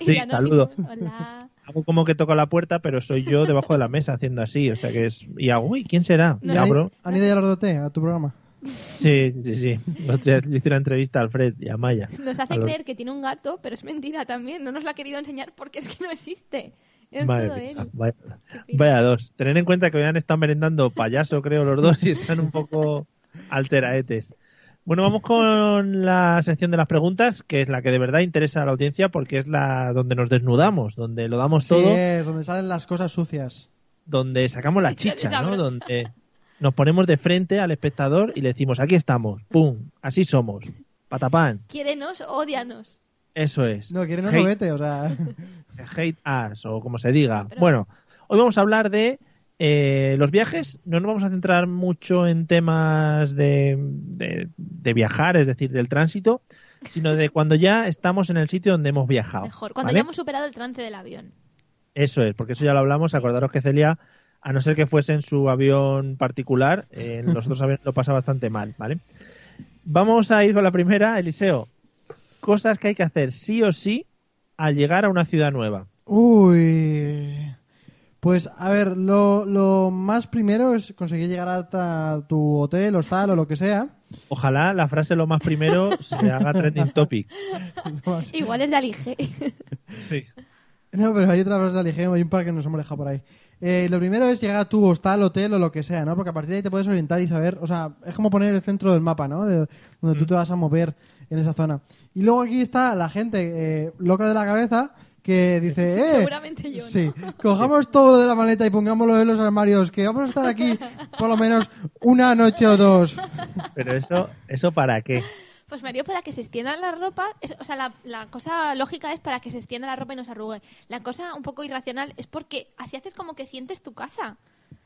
Sí, no saludo. Hola. Hago como que toco la puerta, pero soy yo debajo de la mesa haciendo así. O sea que es. Y hago, uy, ¿quién será? ¿Y Y han, abro. han ido ya los de a tu programa? Sí, sí, sí. Le hice una entrevista a Alfred y a Maya. Nos hace A los- creer que tiene un gato, pero es mentira también. No nos lo ha querido enseñar porque es que no existe. Es Madre todo mía, él. vaya, vaya dos. Tener en cuenta que hoy han estado merendando payaso, creo, los dos, y están un poco alteraetes. Bueno, vamos con la sección de las preguntas, que es la que de verdad interesa a la audiencia, porque es la donde nos desnudamos, donde lo damos Sí, todo, es donde salen las cosas sucias. donde sacamos la chicha, ¿no? Donde nos ponemos de frente al espectador y le decimos, aquí estamos, pum, así somos, patapán, Quiérenos o ódianos. eso es. No, quieren no Hate- vete, o sea... hate us o como se diga. Bueno, hoy vamos a hablar de eh, los viajes. No nos vamos a centrar mucho en temas de, de- de viajar, es decir, del tránsito, sino de cuando ya estamos en el sitio donde hemos viajado. Mejor, cuando ¿vale? ya hemos superado el trance del avión. Eso es, porque eso ya lo hablamos. Acordaros que Celia, a no ser que fuese en su avión particular, eh, en los otros aviones lo pasa bastante mal, ¿vale? Vamos a ir con la primera, Eliseo. Cosas que hay que hacer sí o sí al llegar a una ciudad nueva. Uy. Pues, a ver, lo, lo más primero es conseguir llegar hasta tu hotel, hostal o lo que sea. Ojalá la frase lo más primero se haga trending topic. Igual es de Alige. Sí. No, pero hay otra frase de Aligeo, hay un par que nos hemos dejado por ahí. Eh, lo primero es llegar a tu hostal, hotel o lo que sea, ¿no? Porque a partir de ahí te puedes orientar y saber, o sea, es como poner el centro del mapa, ¿no? De donde tú te vas a mover en esa zona. Y luego aquí está la gente eh, loca de la cabeza que dice, eh, Seguramente yo, ¿no? Sí, cojamos todo lo de la maleta y pongámoslo en los armarios, que vamos a estar aquí por lo menos una noche o dos. Pero eso, ¿eso para qué? Pues Mario, para que se extienda la ropa, es- o sea, la, la cosa lógica es para que se extienda la ropa y no se arrugue. La cosa un poco irracional es porque así haces como que sientes tu casa.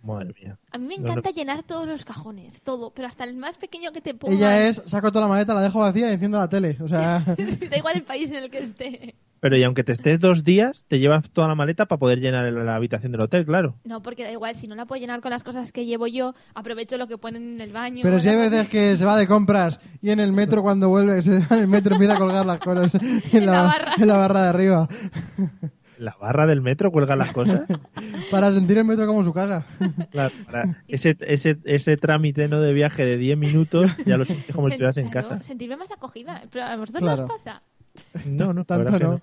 Madre mía. A mí me No, no. encanta llenar todos los cajones, todo, pero hasta el más pequeño que te ponga. Ella es, saco toda la maleta, la dejo vacía y enciendo la tele. O sea, da igual el país en el que esté. Pero y aunque te estés dos días, te llevas toda la maleta para poder llenar la habitación del hotel, claro. No, porque da igual, si no la puedo llenar con las cosas que llevo yo, aprovecho lo que ponen en el baño. Pero si hay veces que se va de compras y en el metro cuando vuelve, se va en el metro empieza a colgar las cosas en, la barra. en la barra de arriba. La barra del metro cuelga las cosas. Para sentir el metro como su casa. Claro, para ese, ese, ese trámite no de viaje de 10 minutos ya lo sientes como si estuvieras en casa. Sentirme más acogida. Pero a vosotros Claro. no os pasa. No, no, Tanto no. no.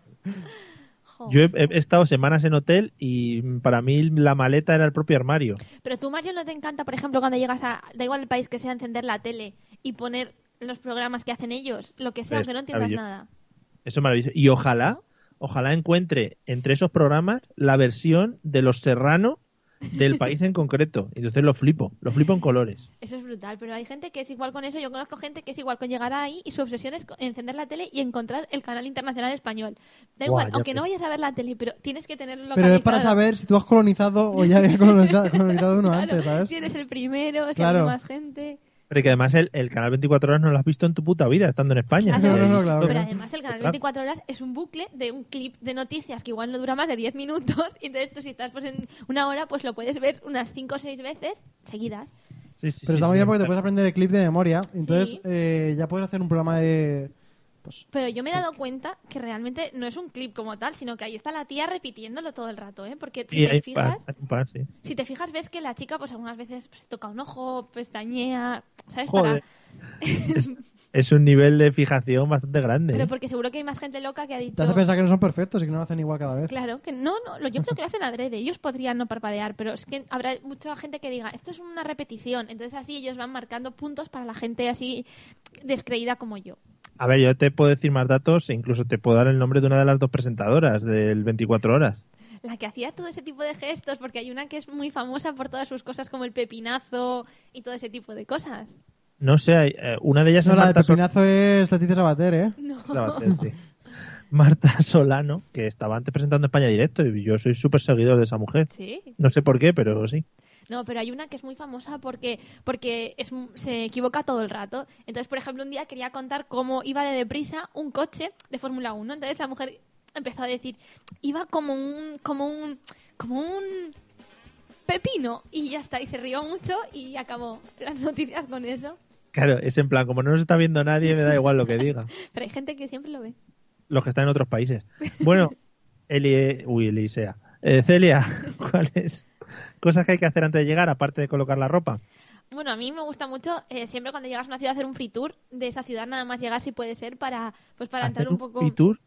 Yo he, he estado semanas en hotel y para mí la maleta era el propio armario. Pero tú, Mario, ¿no te encanta, por ejemplo, cuando llegas a... Da igual el país que sea, encender la tele y poner los programas que hacen ellos? Lo que sea, Es aunque no entiendas nada. Eso es maravilloso. Y ojalá, ojalá encuentre entre esos programas la versión de Los Serrano del país en concreto. Entonces lo flipo, lo flipo en colores. Eso es brutal, pero hay gente que es igual con eso. Yo conozco gente que es igual con llegar ahí y su obsesión es encender la tele y encontrar el canal internacional español. Da Guau, igual, ya aunque no vayas a ver la tele, pero tienes que tenerlo Pero es localizado. para saber si tú has colonizado o ya habías colonizado, colonizado uno Claro, antes, ¿sabes? Si eres el primero, si Claro. hay más gente. Pero que además el, el canal 24 horas no lo has visto en tu puta vida estando en España. Claro. Pero además el canal 24 horas es un bucle de un clip de noticias que igual no dura más de 10 minutos y entonces tú si estás pues en una hora pues lo puedes ver unas 5 o 6 veces seguidas. Sí, sí, Pero sí, está muy sí. bien porque te puedes aprender el clip de memoria. Entonces Sí. eh, ya puedes hacer un programa de... Pero yo me he dado cuenta que realmente no es un clip como tal, sino que ahí está la tía repitiéndolo todo el rato, ¿eh? Porque si Sí, te fijas, par, hay un par, sí. si te fijas ves que la chica pues algunas veces pues, toca un ojo, pestañea, ¿sabes? Joder. Para... Es un nivel de fijación bastante grande. Pero ¿eh? porque seguro que hay más gente loca que ha dicho... Te hace pensar que no son perfectos y que no lo hacen igual cada vez. Claro, que no, no, yo creo que lo hacen adrede. Ellos podrían no parpadear, pero es que habrá mucha gente que diga, esto es una repetición. Entonces así ellos van marcando puntos para la gente así descreída como yo. A ver, yo te puedo decir más datos e incluso te puedo dar el nombre de una de las dos presentadoras del 24 horas. La que hacía todo ese tipo de gestos, porque hay una que es muy famosa por todas sus cosas como el pepinazo y todo ese tipo de cosas. No sé, hay, eh, una de ellas No, es la del Marta, Sol- pepinazo es Leticia Sabater, ¿eh? No. Sabater, sí. Marta Solano, que estaba antes presentando España Directo y yo soy súper seguidor de esa mujer. Sí. No sé por qué, pero sí. No, pero hay una que es muy famosa porque, porque es, se equivoca todo el rato. Entonces, por ejemplo, un día quería contar cómo iba de deprisa un coche de Fórmula 1. Entonces la mujer empezó a decir, iba como un, como un, como un pepino. Y ya está, y se rió mucho y acabó las noticias con eso. Claro, es en plan, como no nos está viendo nadie, me da igual lo que diga. Pero hay gente que siempre lo ve. Los que están en otros países. Bueno, Eli... Uy, Elisea. Eh, Celia, ¿cuáles cosas que hay que hacer antes de llegar, aparte de colocar la ropa? Bueno, a mí me gusta mucho eh, siempre cuando llegas a una ciudad hacer un free tour de esa ciudad, nada más llegar si puede ser para, pues para ¿Hacer entrar un poco... free tour?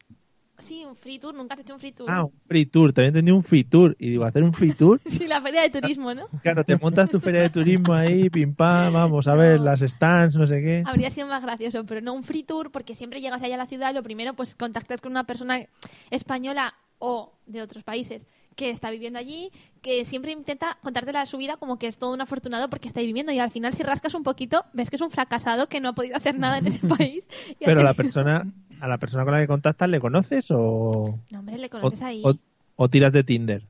Sí, un free tour, nunca has hecho un free tour. Ah, un free tour. Había entendido un free tour. Y digo, ¿hacer un free tour? Sí, la feria de turismo, ¿no? Claro, te montas tu feria de turismo ahí, pim pam, vamos a ver las stands, no sé qué. Habría sido más gracioso, pero no un free tour, porque siempre llegas allá a la ciudad, lo primero, pues contactas con una persona española o de otros países que está viviendo allí, que siempre intenta contarte la su vida como que es todo un afortunado porque está ahí viviendo y al final si rascas un poquito ves que es un fracasado que no ha podido hacer nada en ese país. Y Pero la persona, a la persona con la que contactas, ¿le conoces o, No, hombre, le o, conoces ahí. o- o tiras de Tinder?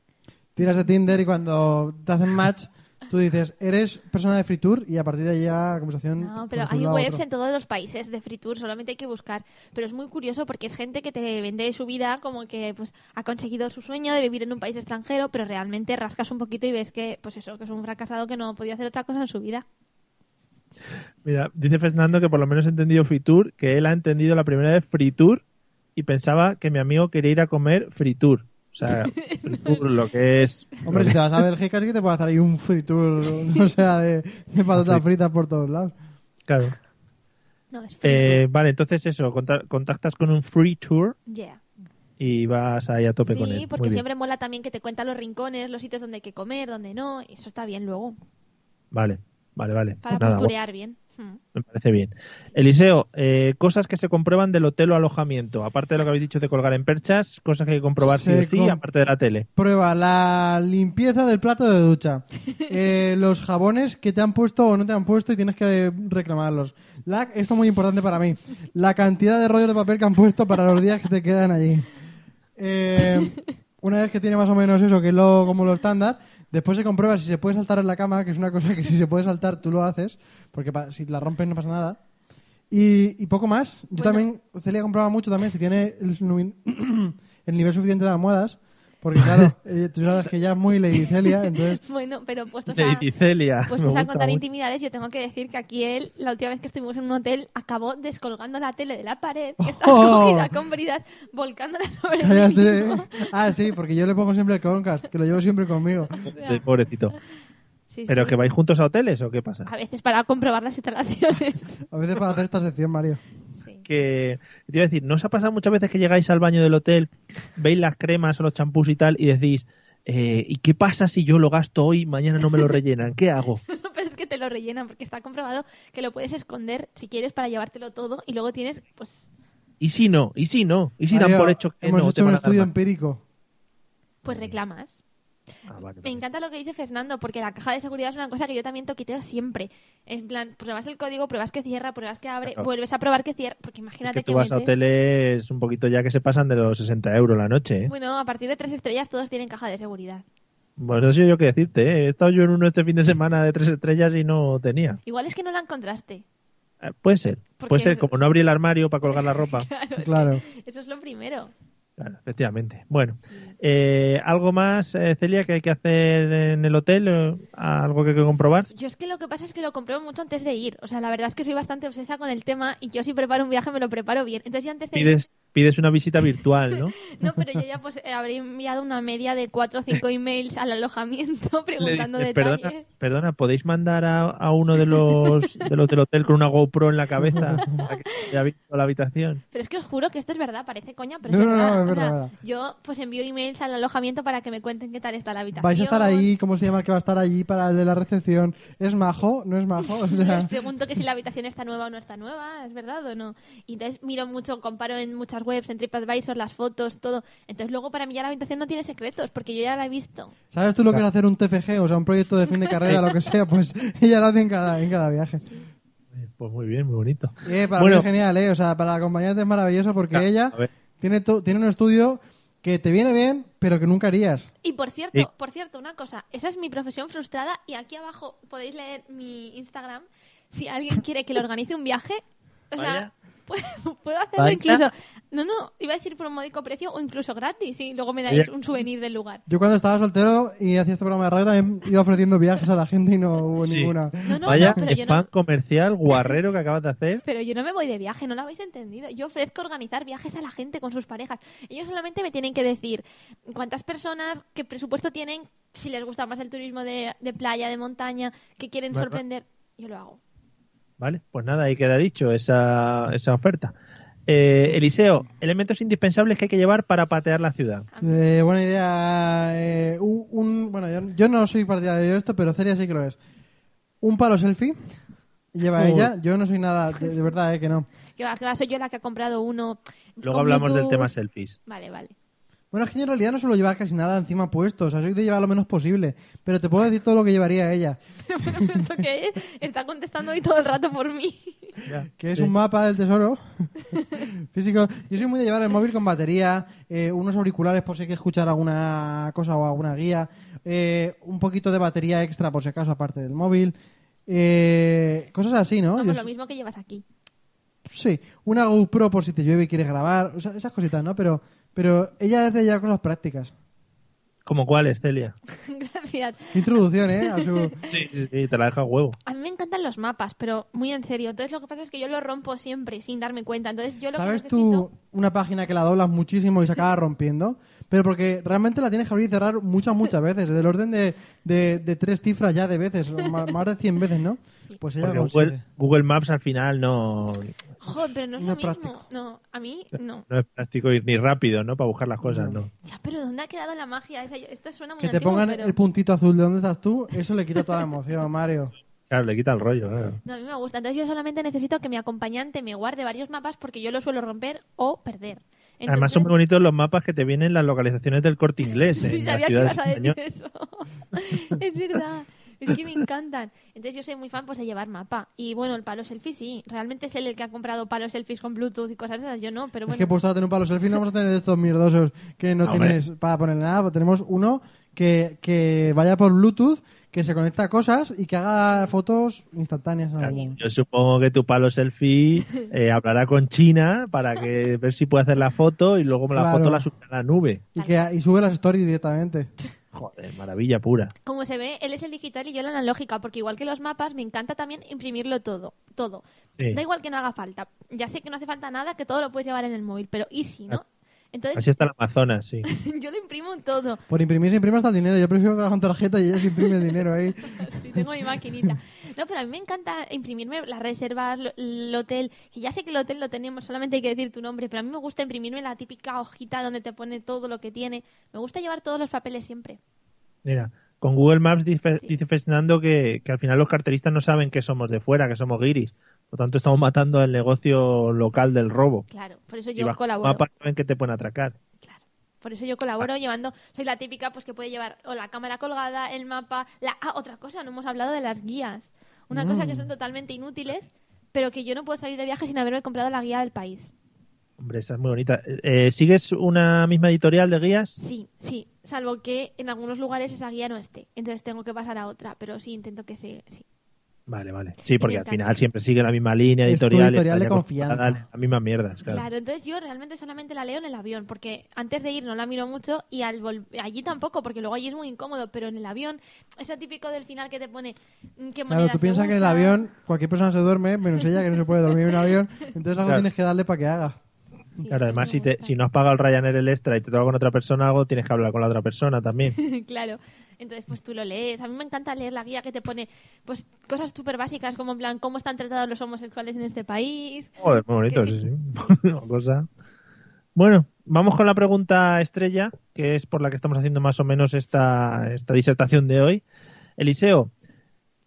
Tiras de Tinder y cuando te hacen match, tú dices, eres persona de Free Tour y a partir de ahí ya la conversación... No, pero hay webs otro. en todos los países de free tour, solamente hay que buscar. Pero es muy curioso porque es gente que te vende su vida como que pues ha conseguido su sueño de vivir en un país extranjero, pero realmente rascas un poquito y ves que pues eso, que es un fracasado que no podía hacer otra cosa en su vida. Mira, dice Fernando que por lo menos ha entendido free tour, que él ha entendido la primera vez free tour y pensaba que mi amigo quería ir a comer free tour. O sea, free tour, lo que es... Hombre, si te vas a Bélgica sí que te puede hacer ahí un free tour, o sea, de, de patatas fritas por todos lados. Claro. No, es free Eh, vale, entonces eso, conta- contactas con un free tour. Yeah. y vas ahí a tope con él. Sí, porque siempre mola también que te cuenta los rincones, los sitios donde hay que comer, donde no, eso está bien luego, Vale, vale, vale. para Pues nada, posturear bien. Hmm. Me parece bien. Eliseo, eh, cosas que se comprueban del hotel o alojamiento. Aparte de lo que habéis dicho de colgar en perchas, cosas que hay que comprobar sí o sí, aparte de la tele. Prueba la limpieza del plato de ducha. Eh, los jabones que te han puesto o no te han puesto y tienes que reclamarlos. La, esto es muy importante para mí. La cantidad de rollos de papel que han puesto para los días que te quedan allí. Eh, una vez que tiene más o menos eso, que es lo, como lo estándar, después se comprueba si se puede saltar en la cama, que es una cosa que si se puede saltar tú lo haces, porque si la rompes no pasa nada. Y, y poco más. Yo también, Celia compraba mucho también si tiene el, el nivel suficiente de almohadas. Porque claro, eh, tú sabes que ella es muy Lady Celia, entonces... Bueno, pero puestos a, puestos a contar mucho. intimidades, yo tengo que decir que aquí él, la última vez que estuvimos en un hotel, acabó descolgando la tele de la pared, que estaba Oh. cogida con bridas, volcándola sobre el Cállate. mismo. Ah, sí, porque yo le pongo siempre el Chromecast, que lo llevo siempre conmigo. Eh, Pobrecito. Sí, ¿Pero sí. que vais juntos a hoteles o qué pasa? A veces para comprobar las instalaciones. A veces para hacer esta sección, Mario. Que te iba a decir, ¿no os ha pasado muchas veces que llegáis al baño del hotel, veis las cremas o los champús y tal y decís, eh, ¿y qué pasa si yo lo gasto hoy y mañana no me lo rellenan? ¿Qué hago? No, pero es que te lo rellenan porque está comprobado que lo puedes esconder si quieres para llevártelo todo y luego tienes, pues, ¿Y si no? ¿Y si no? ¿Y si dan por hecho que hemos no hecho un estudio empírico. pues reclamas. Ah, vale, Me encanta lo que dice Fernando, porque la caja de seguridad es una cosa que yo también toquiteo siempre. En plan, pruebas el código, pruebas que cierra, pruebas que abre, Claro. vuelves a probar que cierra. Porque Es imagínate que tú vas a hoteles un poquito ya que se pasan de los 60 euros la noche. ¿eh? Bueno, a partir de tres estrellas todos tienen caja de seguridad. Bueno, no sé yo qué decirte. ¿eh? He estado yo en uno este fin de semana de tres estrellas y no tenía. Igual es que no la encontraste. Eh, Puede ser. Porque Puede ser, es- como no abrí el armario para colgar la ropa. Claro, es que Claro. Eso es lo primero. Claro, efectivamente. Bueno, eh, ¿algo más, eh, Celia, que hay que hacer en el hotel? Eh, ¿Algo que hay que comprobar? Yo es que lo que pasa es que lo compruebo mucho antes de ir. O sea, la verdad es que soy bastante obsesa con el tema y yo si preparo un viaje me lo preparo bien. Entonces yo antes de ir... Pides, pides una visita virtual, ¿no? No, pero yo ya pues eh, habré enviado una media de cuatro o cinco emails al alojamiento preguntando dices, detalles. perdona, perdona, ¿podéis mandar a, a uno de los, de los del hotel con una GoPro en la cabeza para que haya visto la habitación? Pero es que os juro que esto es verdad, parece coña, pero No, es no, verdad. no, es O verdad, sea, verdad. Yo pues envío emails al alojamiento para que me cuenten qué tal está la habitación. Vais a estar ahí, ¿cómo se llama el que va a estar allí para el de la recepción? ¿Es majo? ¿No es majo? O sea, Les pregunto que si la habitación está nueva o no está nueva, ¿es verdad o no? Y entonces miro mucho, comparo en muchas webs, en TripAdvisor, las fotos, todo. Entonces luego para mí ya la habitación no tiene secretos, porque yo ya la he visto. ¿Sabes tú lo que es hacer un TFG? O sea, un proyecto de fin de carrera, lo que sea, pues ella lo hace en cada, en cada viaje. Pues muy bien, muy bonito. Eh, para Bueno. mí es genial, ¿eh? O sea, para la acompañante es maravilloso porque Ya, ella tiene, tiene un estudio que te viene bien, pero que nunca harías. Y por cierto, Sí. por cierto, una cosa, esa es mi profesión frustrada y aquí abajo podéis leer mi Instagram. Si alguien quiere que le organice un viaje, o sea. Puedo, puedo hacerlo incluso. No, no, iba a decir por un módico precio o incluso gratis y luego me dais un souvenir del lugar. Yo cuando estaba soltero y hacía este programa de radio también iba ofreciendo viajes a la gente y no hubo Sí. ninguna. No, no, Vaya no, pero yo spam no, comercial guarrero que acabas de hacer. pero yo no me voy de viaje, no lo habéis entendido. Yo ofrezco organizar viajes a la gente con sus parejas. Ellos solamente me tienen que decir cuántas personas, qué presupuesto tienen, si les gusta más el turismo de, de playa, de montaña, que quieren Bueno. sorprender. Yo lo hago. Vale, pues nada, ahí queda dicho esa, esa oferta. Eh, Eliseo, elementos indispensables que hay que llevar para patear la ciudad. Eh, buena idea. eh, un, un- bueno, yo, yo no soy partidario de esto, pero Celia sí que lo es. Un palo selfie. Lleva Uy. ella. Yo no soy nada, de, de verdad, eh, que no. Que va, que va, soy yo la que ha comprado uno. Luego hablamos del tema selfies. Vale, vale. Bueno, es que yo en realidad no suelo llevar casi nada encima puesto. O sea, soy de llevar lo menos posible. Pero te puedo decir todo lo que llevaría ella. ¿Esto qué es? Está contestando hoy todo el rato por mí. Que es un mapa del tesoro físico. Yo soy muy de llevar el móvil con batería, eh, unos auriculares por si hay que escuchar alguna cosa o alguna guía, eh, un poquito de batería extra por si acaso aparte del móvil. eh, cosas así, ¿no? Vamos, Yo- lo mismo que llevas aquí. sí, una GoPro por si te llueve y quieres grabar, o sea, esas cositas, ¿no? Pero, pero ella es de llevar cosas prácticas. ¿Como cuáles, Celia? Gracias. Introducción, ¿eh? A su... Sí, sí, sí, te la deja a huevo. A mí me encantan los mapas, pero muy en serio. Entonces lo que pasa es que yo los rompo siempre sin darme cuenta. Entonces yo lo ¿Sabes que tú una página que la doblas muchísimo y se acaba rompiendo? Pero porque realmente la tienes que abrir y cerrar muchas, muchas veces. Del orden de, de, de tres cifras ya de veces. Más, más de 100 veces, ¿no? Pues ella lo. Google, Google Maps al final no, Joder, pero no es No lo es mismo. práctico. No, a mí no. no es práctico ir ni rápido, ¿no? Para buscar las cosas, ¿no? Ya, pero ¿dónde ha quedado la magia? esa? Esto suena muy Que te antiguo, pongan pero... el puntito azul de dónde estás tú, eso le quita toda la emoción, Mario. Claro, le quita el rollo, claro. No, a mí me gusta. Entonces yo solamente necesito que mi acompañante me guarde varios mapas porque yo los suelo romper o perder. Entonces, Además son muy bonitos los mapas que te vienen las localizaciones del corte inglés. Sí, en las sabía que ciudades ibas a decir eso. es verdad. Es que me encantan. Entonces yo soy muy fan pues de llevar mapa. Y bueno, el palo selfie sí. Realmente es él el que ha comprado palos selfies con Bluetooth y cosas de esas. Yo no, pero Es bueno. que pues a tener un palo selfie no vamos a tener de estos mierdosos que no Hombre. tienes para ponerle nada. Tenemos uno que, que vaya por Bluetooth, que se conecta a cosas y que haga fotos instantáneas. en algún- Yo supongo que tu palo selfie eh, hablará con China para que ver si puede hacer la foto y luego la Claro. foto la sube a la nube. Y, que, y sube las stories directamente. Joder, maravilla pura. Como se ve, él es el digital y yo la analógica, porque igual que los mapas, me encanta también imprimirlo todo. Todo. Sí. Da igual que no haga falta. Ya sé que no hace falta nada, que todo lo puedes llevar en el móvil, pero ¿y si no? Entonces, Así está el Amazonas, sí. yo lo imprimo todo. Por imprimir se imprime hasta el dinero. Yo prefiero que hagan tarjeta y ella se imprime el dinero ahí. Sí, tengo mi maquinita. No, pero a mí me encanta imprimirme las reservas, lo- el hotel, que ya sé que el hotel lo tenemos, solamente hay que decir tu nombre, pero a mí me gusta imprimirme la típica hojita donde te pone todo lo que tiene. Me gusta llevar todos los papeles siempre. Mira, con Google Maps dice, dice Fernando que, que al final los carteristas no saben que somos de fuera, que somos guiris. Por lo tanto, estamos matando el negocio local del robo. Claro, por eso Y yo bajo colaboro. mapas saben que te pueden atracar. Por eso yo colaboro llevando, soy la típica pues que puede llevar o la cámara colgada, el mapa, la ah, otra cosa, no hemos hablado de las guías. Una Mm. cosa que son totalmente inútiles, pero que yo no puedo salir de viaje sin haberme comprado la guía del país. Hombre, esa es muy bonita. Eh, ¿Sigues una misma editorial de guías? Sí, sí, salvo que en algunos lugares esa guía no esté, entonces tengo que pasar a otra, pero sí intento que se sí. Vale, vale. Sí, porque al final siempre sigue la misma línea Es editorial. editorial de confianza. Las mismas mierdas, Claro. claro. entonces yo realmente solamente la leo en el avión, porque antes de ir no la miro mucho y al vol- allí tampoco, porque luego allí es muy incómodo, pero en el avión, ese típico del final que te pone mm, qué Claro, tú piensas que en el avión cualquier persona se duerme, menos ella que no se puede dormir en un avión. Entonces algo Claro. tienes que darle para que haga. Claro, además, si, te, si no has pagado el Ryanair el extra y te toca con otra persona algo, tienes que hablar con la otra persona también. claro. Entonces, pues tú lo lees. A mí me encanta leer la guía que te pone pues cosas súper básicas como en plan cómo están tratados los homosexuales en este país. Joder, muy bonito, ¿Qué- sí, sí. Una cosa. Bueno, vamos con la pregunta estrella, que es por la que estamos haciendo más o menos esta, esta disertación de hoy. Eliseo,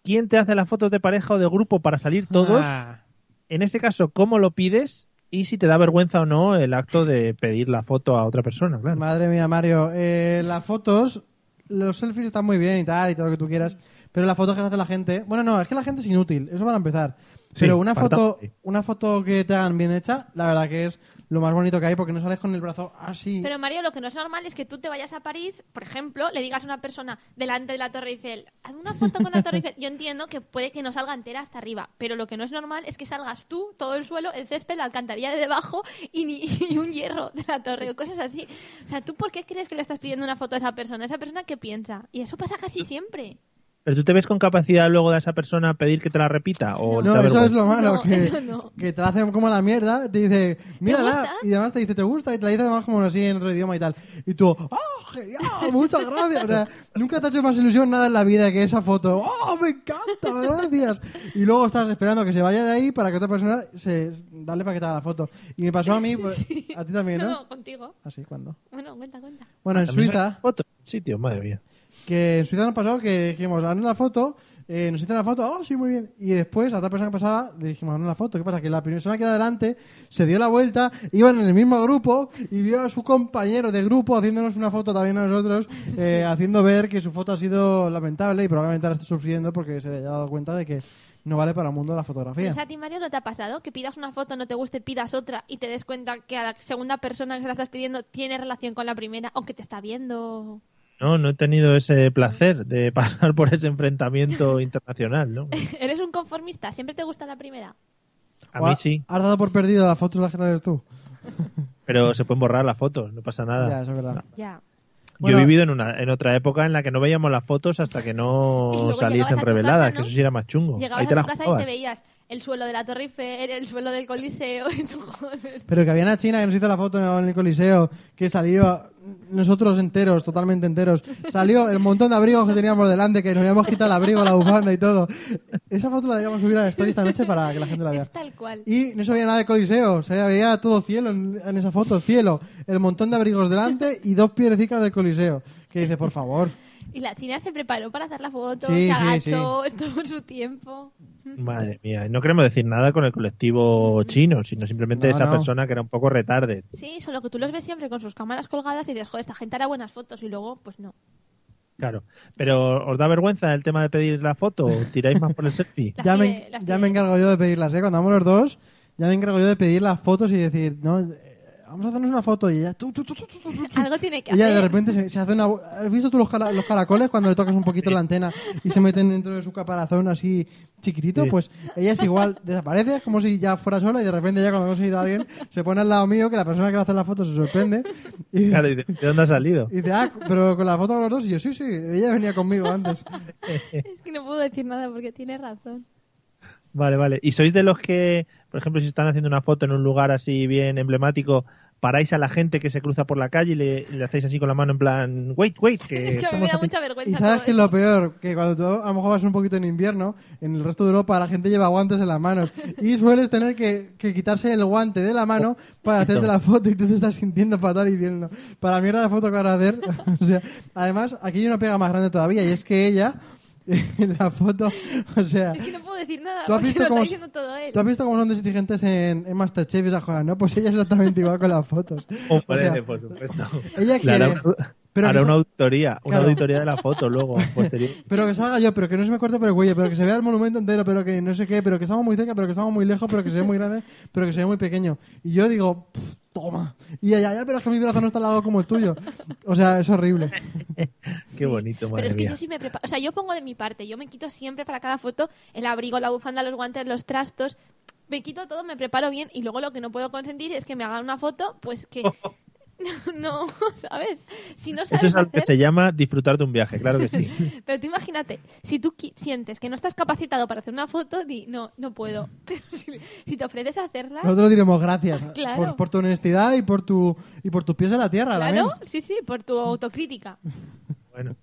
¿quién te hace las fotos de pareja o de grupo para salir todos? Ah. En ese caso, ¿cómo lo pides? Y si te da vergüenza o no el acto de pedir la foto a otra persona, claro. Madre mía, Mario. Eh, las fotos, los selfies están muy bien y tal, y todo lo que tú quieras. Pero las fotos que hace la gente. Bueno, no, es que la gente es inútil. Eso para empezar. Sí, Pero una foto, una foto que te hagan bien hecha, la verdad que es lo más bonito que hay porque no sales con el brazo así. Pero Mario, lo que no es normal es que tú te vayas a París, por ejemplo, le digas a una persona delante de la Torre Eiffel, haz una foto con la Torre Eiffel. Yo entiendo que puede que no salga entera hasta arriba, pero lo que no es normal es que salgas tú, todo el suelo, el césped, la alcantarilla de debajo y, ni, y un hierro de la torre o cosas así. O sea, ¿tú por qué crees que le estás pidiendo una foto a esa persona? ¿Esa persona qué piensa? Y eso pasa casi siempre. ¿Pero tú te ves con capacidad luego de esa persona pedir que te la repita? ¿O No, eso es lo malo, No, que, eso no. que te la hacen como la mierda, te dice, mírala, y además te dice, ¿te gusta? Y te la dice además como así en otro idioma y tal. Y tú, ¡oh, genial! Muchas gracias. O sea, nunca te ha hecho más ilusión nada en la vida que esa foto. ¡Oh, me encanta! Gracias. Y luego estás esperando que se vaya de ahí para que otra persona se dale para que te haga la foto. Y me pasó a mí, pues, a ti también, ¿no? No, contigo. Así, ¿cuándo? Bueno, cuenta, cuenta. Bueno, en ¿También Suiza, fotos? Sitio, madre mía. Que en Suiza nos pasó que dijimos, haznos la foto, eh, nos hicieron la foto, oh, sí, muy bien. Y después a otra persona que pasaba le dijimos, haznos la foto. ¿Qué pasa? Que la primera persona que iba adelante se dio la vuelta, iban en el mismo grupo y vio a su compañero de grupo haciéndonos una foto también a nosotros, eh, haciendo ver que su foto ha sido lamentable y probablemente ahora está sufriendo porque se haya dado cuenta de que no vale para el mundo la fotografía. ¿Pero a ti, Mario, no te ha pasado? Que pidas una foto, no te guste, pidas otra y te des cuenta que a la segunda persona que se la estás pidiendo tiene relación con la primera o que te está viendo. No, no he tenido ese placer de pasar por ese enfrentamiento internacional, ¿no? ¿Eres un conformista? ¿Siempre te gusta la primera? A mí sí, Has dado por perdido las fotos las que eres tú. pero se pueden borrar las fotos, no pasa nada. Ya, eso es verdad. Ya. Yo he vivido en, una, en otra época en la que no veíamos las fotos hasta que no saliesen reveladas, casa, ¿no? que eso sí era más chungo. Llegabas Ahí te a las tu casa y te veías el suelo de la Torre Eiffel, el suelo del Coliseo y tú, joder. Pero que había una china que nos hizo la foto en el Coliseo, que salió nosotros enteros, totalmente enteros. Salió el montón de abrigos que teníamos delante, que nos habíamos quitado el abrigo, la bufanda y todo. Esa foto la deberíamos subir a la story esta noche para que la gente la vea. Es tal cual. Y no se veía nada de Coliseo, se veía todo cielo en, en esa foto, cielo, el montón de abrigos delante y dos piedrecitas del Coliseo. Que dice, por favor. Y la china se preparó para hacer la foto, Sí, se sí, agachó, estuvo su tiempo. Madre mía, no queremos decir nada con el colectivo chino, sino simplemente No, esa no. persona que era un poco retarde. Sí, solo que tú los ves siempre con sus cámaras colgadas y dices, joder, esta gente hará buenas fotos y luego, pues no. Claro. Pero ¿os da vergüenza el tema de pedir la foto o tiráis más por el selfie? Ya me, ya me encargo yo de pedirlas, ¿eh? Cuando vamos los dos, ya me encargo yo de pedir las fotos y decir, no, vamos a hacernos una foto y ella, tú, tú, tú. Algo tiene que Ella de repente se, se hace una... ¿Has visto tú los, cara- los caracoles cuando le tocas un poquito la antena y se meten dentro de su caparazón así chiquitito? Sí. Pues ella es igual, desaparece, es como si ya fuera sola y de repente ya cuando hemos ido a alguien se pone al lado mío que la persona que va a hacer la foto se sorprende y, Claro, y dice, ¿de dónde ha salido? y dice, ah, pero con la foto con los dos y yo, sí, sí, ella venía conmigo antes. Es que no puedo decir nada porque tiene razón. Vale, vale. ¿Y sois de los que, por ejemplo, si están haciendo una foto en un lugar así bien emblemático, paráis a la gente que se cruza por la calle y le, hacéis así con la mano en plan, wait, wait, que Es que somos me da aquí"? mucha vergüenza. Y sabes que es lo peor, que cuando tú a lo mejor vas un poquito en invierno, en el resto de Europa la gente lleva guantes en las manos y sueles tener que, que quitarse el guante de la mano para hacerte la foto y tú te estás sintiendo fatal y diciendo, para mierda de foto que vas a hacer. o sea, además, aquí hay una pega más grande todavía y es que ella, la foto, o sea, Es que no puedo decir nada ¿Tú has visto lo está cómo- diciendo todo él. tú has visto cómo son exigentes en, en Masterchef y esas cosas, ¿no? Pues ella es exactamente igual con las fotos. O sea, por supuesto. ella quiere... hará una, pero hará que una so- auditoría, una Claro. auditoría de la foto luego, posterior. Pero que salga yo, pero que no se me corte por el cuello, pero que se vea el monumento entero, pero que no sé qué, pero que estamos muy cerca, pero que estamos muy lejos, pero que se ve muy grande, pero que se ve muy pequeño. Y yo digo, "Pff, toma. Y ella, ya, pero es que mi brazo no está al lado como el tuyo. O sea, es horrible. Qué bonito, madre Pero es que mía. yo sí me preparo. O sea, yo pongo de mi parte. Yo me quito siempre para cada foto el abrigo, la bufanda, los guantes, los trastos. Me quito todo, me preparo bien. Y luego lo que no puedo consentir es que me hagan una foto, pues que. no, ¿sabes? Si no sabes Eso es algo que se llama disfrutar de un viaje, claro que sí. Pero tú imagínate, si tú sientes que no estás capacitado para hacer una foto, di, no, no puedo. Pero si, si te ofreces a hacerla, Nosotros diremos gracias Claro. por, por tu honestidad y por tu y por tus pies en la tierra. claro, también. sí, sí, por tu autocrítica. Bueno,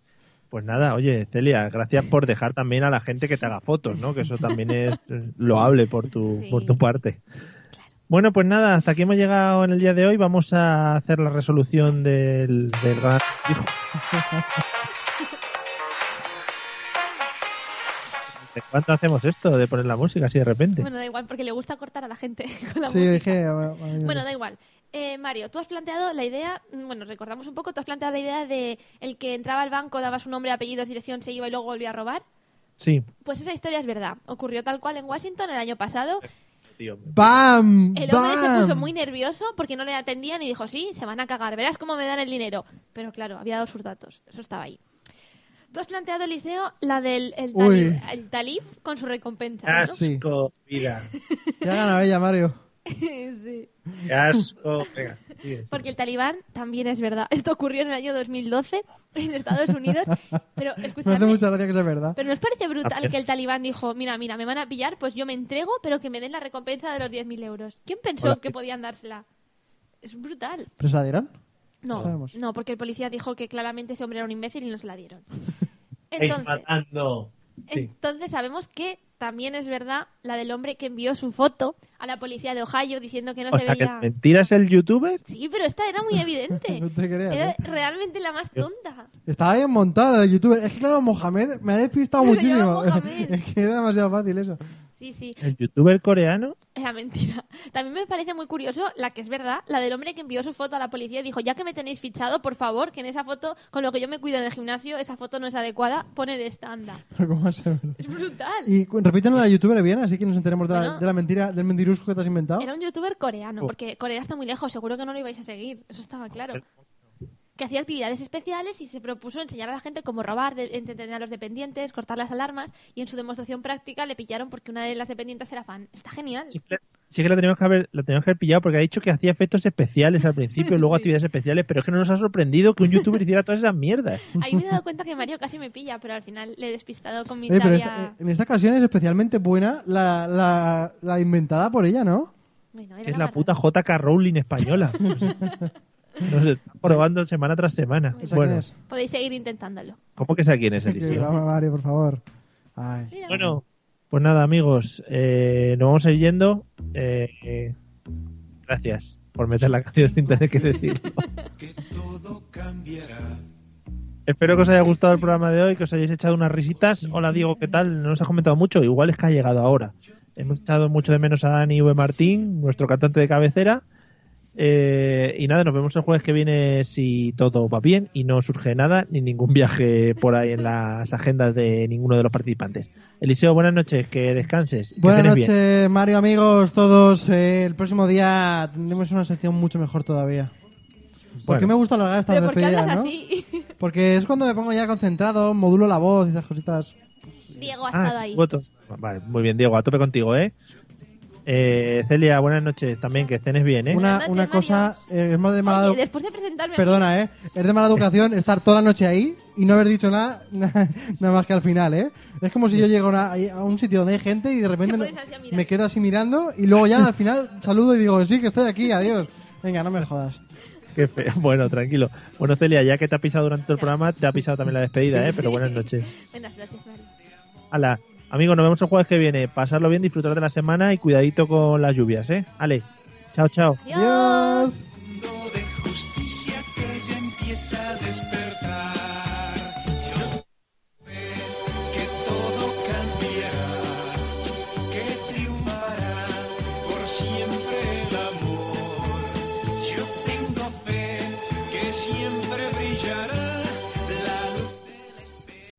pues nada, oye, Celia, gracias por dejar también a la gente que te haga fotos, ¿no? Que eso también es loable por tu, Sí. por tu parte. Bueno, pues nada, hasta aquí hemos llegado en el día de hoy. Vamos a hacer la resolución del, del gran hijo. ¿De cuánto hacemos esto de poner la música así de repente? Bueno, da igual, porque le gusta cortar a la gente con la Sí, música. dije. a- a- a- Bueno, da igual. Eh, Mario, tú has planteado la idea, mm, bueno, recordamos un poco, tú has planteado la idea de el que entraba al banco, daba su nombre, apellidos, dirección, se iba y luego volvía a robar. Sí, Pues esa historia es verdad. Ocurrió tal cual en Washington el año pasado. Tío. ¡Bam! El hombre se puso muy nervioso porque no le atendían y dijo, sí, se van a cagar, verás cómo me dan el dinero. Pero claro, había dado sus datos, eso estaba ahí. Tú has planteado, Eliseo, la del el Uy. talib, el talib con su recompensa, ¿no? Asco, vida. ¿Qué ha ganado ella, Mario? sí. Asco. Venga, Porque el talibán también es verdad. Esto ocurrió en el año 2012 en Estados Unidos. Pero Me hace escuchadme, mucha gracia que sea verdad. pero ¿nos parece brutal que el talibán dijo, mira, mira, me van a pillar, pues yo me entrego, pero que me den la recompensa de los 10.000 euros? ¿Quién pensó Hola. que podían dársela? Es brutal. ¿Pero se la dieron? No, no, porque el policía dijo que claramente ese hombre era un imbécil y no se la dieron. Entonces, entonces sabemos que también es verdad la del hombre que envió su foto a la policía de Ohio diciendo que no O se sea, que veía... mentira es el youtuber. Sí, pero esta era muy evidente. No te creas, Era ¿eh? realmente la más tonta. Estaba bien montada el youtuber. Es que claro, Mohamed me ha despistado Se muchísimo. es que era demasiado fácil eso. Sí, sí, El youtuber coreano. era mentira. También me parece muy curioso la que es verdad, la del hombre que envió su foto a la policía y dijo, ya que me tenéis fichado, por favor, que en esa foto, con lo que yo me cuido en el gimnasio, esa foto no es adecuada, pone de esta, anda. Pero ¿cómo? Es brutal. Y repítenos la youtuber bien, así que nos enteremos de, la, Bueno. de la mentira, del mentirusco que te has inventado. Era un youtuber coreano, Oh. porque Corea está muy lejos, seguro que no lo ibais a seguir, eso estaba claro. Que hacía actividades especiales y se propuso enseñar a la gente cómo robar, de- entretener a los dependientes, cortar las alarmas y en su demostración práctica le pillaron porque una de las dependientes era fan. Está genial. Sí que, sí que la teníamos que haber, la teníamos que haber pillado porque ha dicho que hacía efectos especiales al principio, luego Sí. actividades especiales, pero es que no nos ha sorprendido que un youtuber hiciera todas esas mierdas. Ahí me he dado cuenta que Mario casi me pilla, pero al final le he despistado con mi Oye, sabia... esta- en esta ocasión es especialmente buena la, la, la inventada por ella, ¿no? Bueno, era Que es la la puta JK Rowling española. Nos está probando semana tras semana. ¿Esa Bueno? Podéis seguir intentándolo. ¿cómo que sé quién es broma, Mario, por favor. Ay. Bueno, pues nada, amigos, eh, nos vamos a ir yendo. Eh, eh, gracias por meter la canción sin tener que decirlo. Espero que os haya gustado el programa de hoy, que os hayáis echado unas risitas. Hola Diego, ¿qué tal? No nos ha comentado mucho, igual es que ha llegado ahora. Hemos echado mucho de menos a Dani V. Martín, nuestro cantante de cabecera. Eh, y nada, nos vemos el jueves que viene si todo va bien y no surge nada ni ningún viaje por ahí en las agendas de ninguno de los participantes. Eliseo, buenas noches, que descanses. que Buenas bien. noches, Mario, amigos, todos. Eh, el próximo día tendremos una sección mucho mejor todavía. ¿Por qué Bueno. me gusta alargar estas ¿Pero por qué despedidas, hablas no? así? Porque es cuando me pongo ya concentrado, modulo la voz y esas cositas. Diego ha Ah, estado ahí. voto. Vale, muy bien, Diego, a tope contigo, ¿eh? Eh, Celia, buenas noches también, que cenes bien, ¿eh? Una, noches, una cosa, eh, es más de mala Oye, edu- después de presentarme... Perdona, ¿eh? Es de mala educación estar toda la noche ahí y no haber dicho nada, nada más que al final, ¿eh? Es como si yo llego a, una- a un sitio donde hay gente y de repente Te me, pones así a mirar. me quedo así mirando y luego ya al final saludo y digo, sí, que estoy aquí, adiós. Venga, no me jodas. Qué feo. Bueno, tranquilo. Bueno, Celia, ya que te ha pisado durante todo el programa, te ha pisado también la despedida, ¿eh? Pero buenas noches. Buenas noches, Mario. Hala, amigos, nos vemos el jueves que viene. Pasarlo bien, disfrutar de la semana y cuidadito con las lluvias, ¿eh? Ale, chao, chao. Adiós.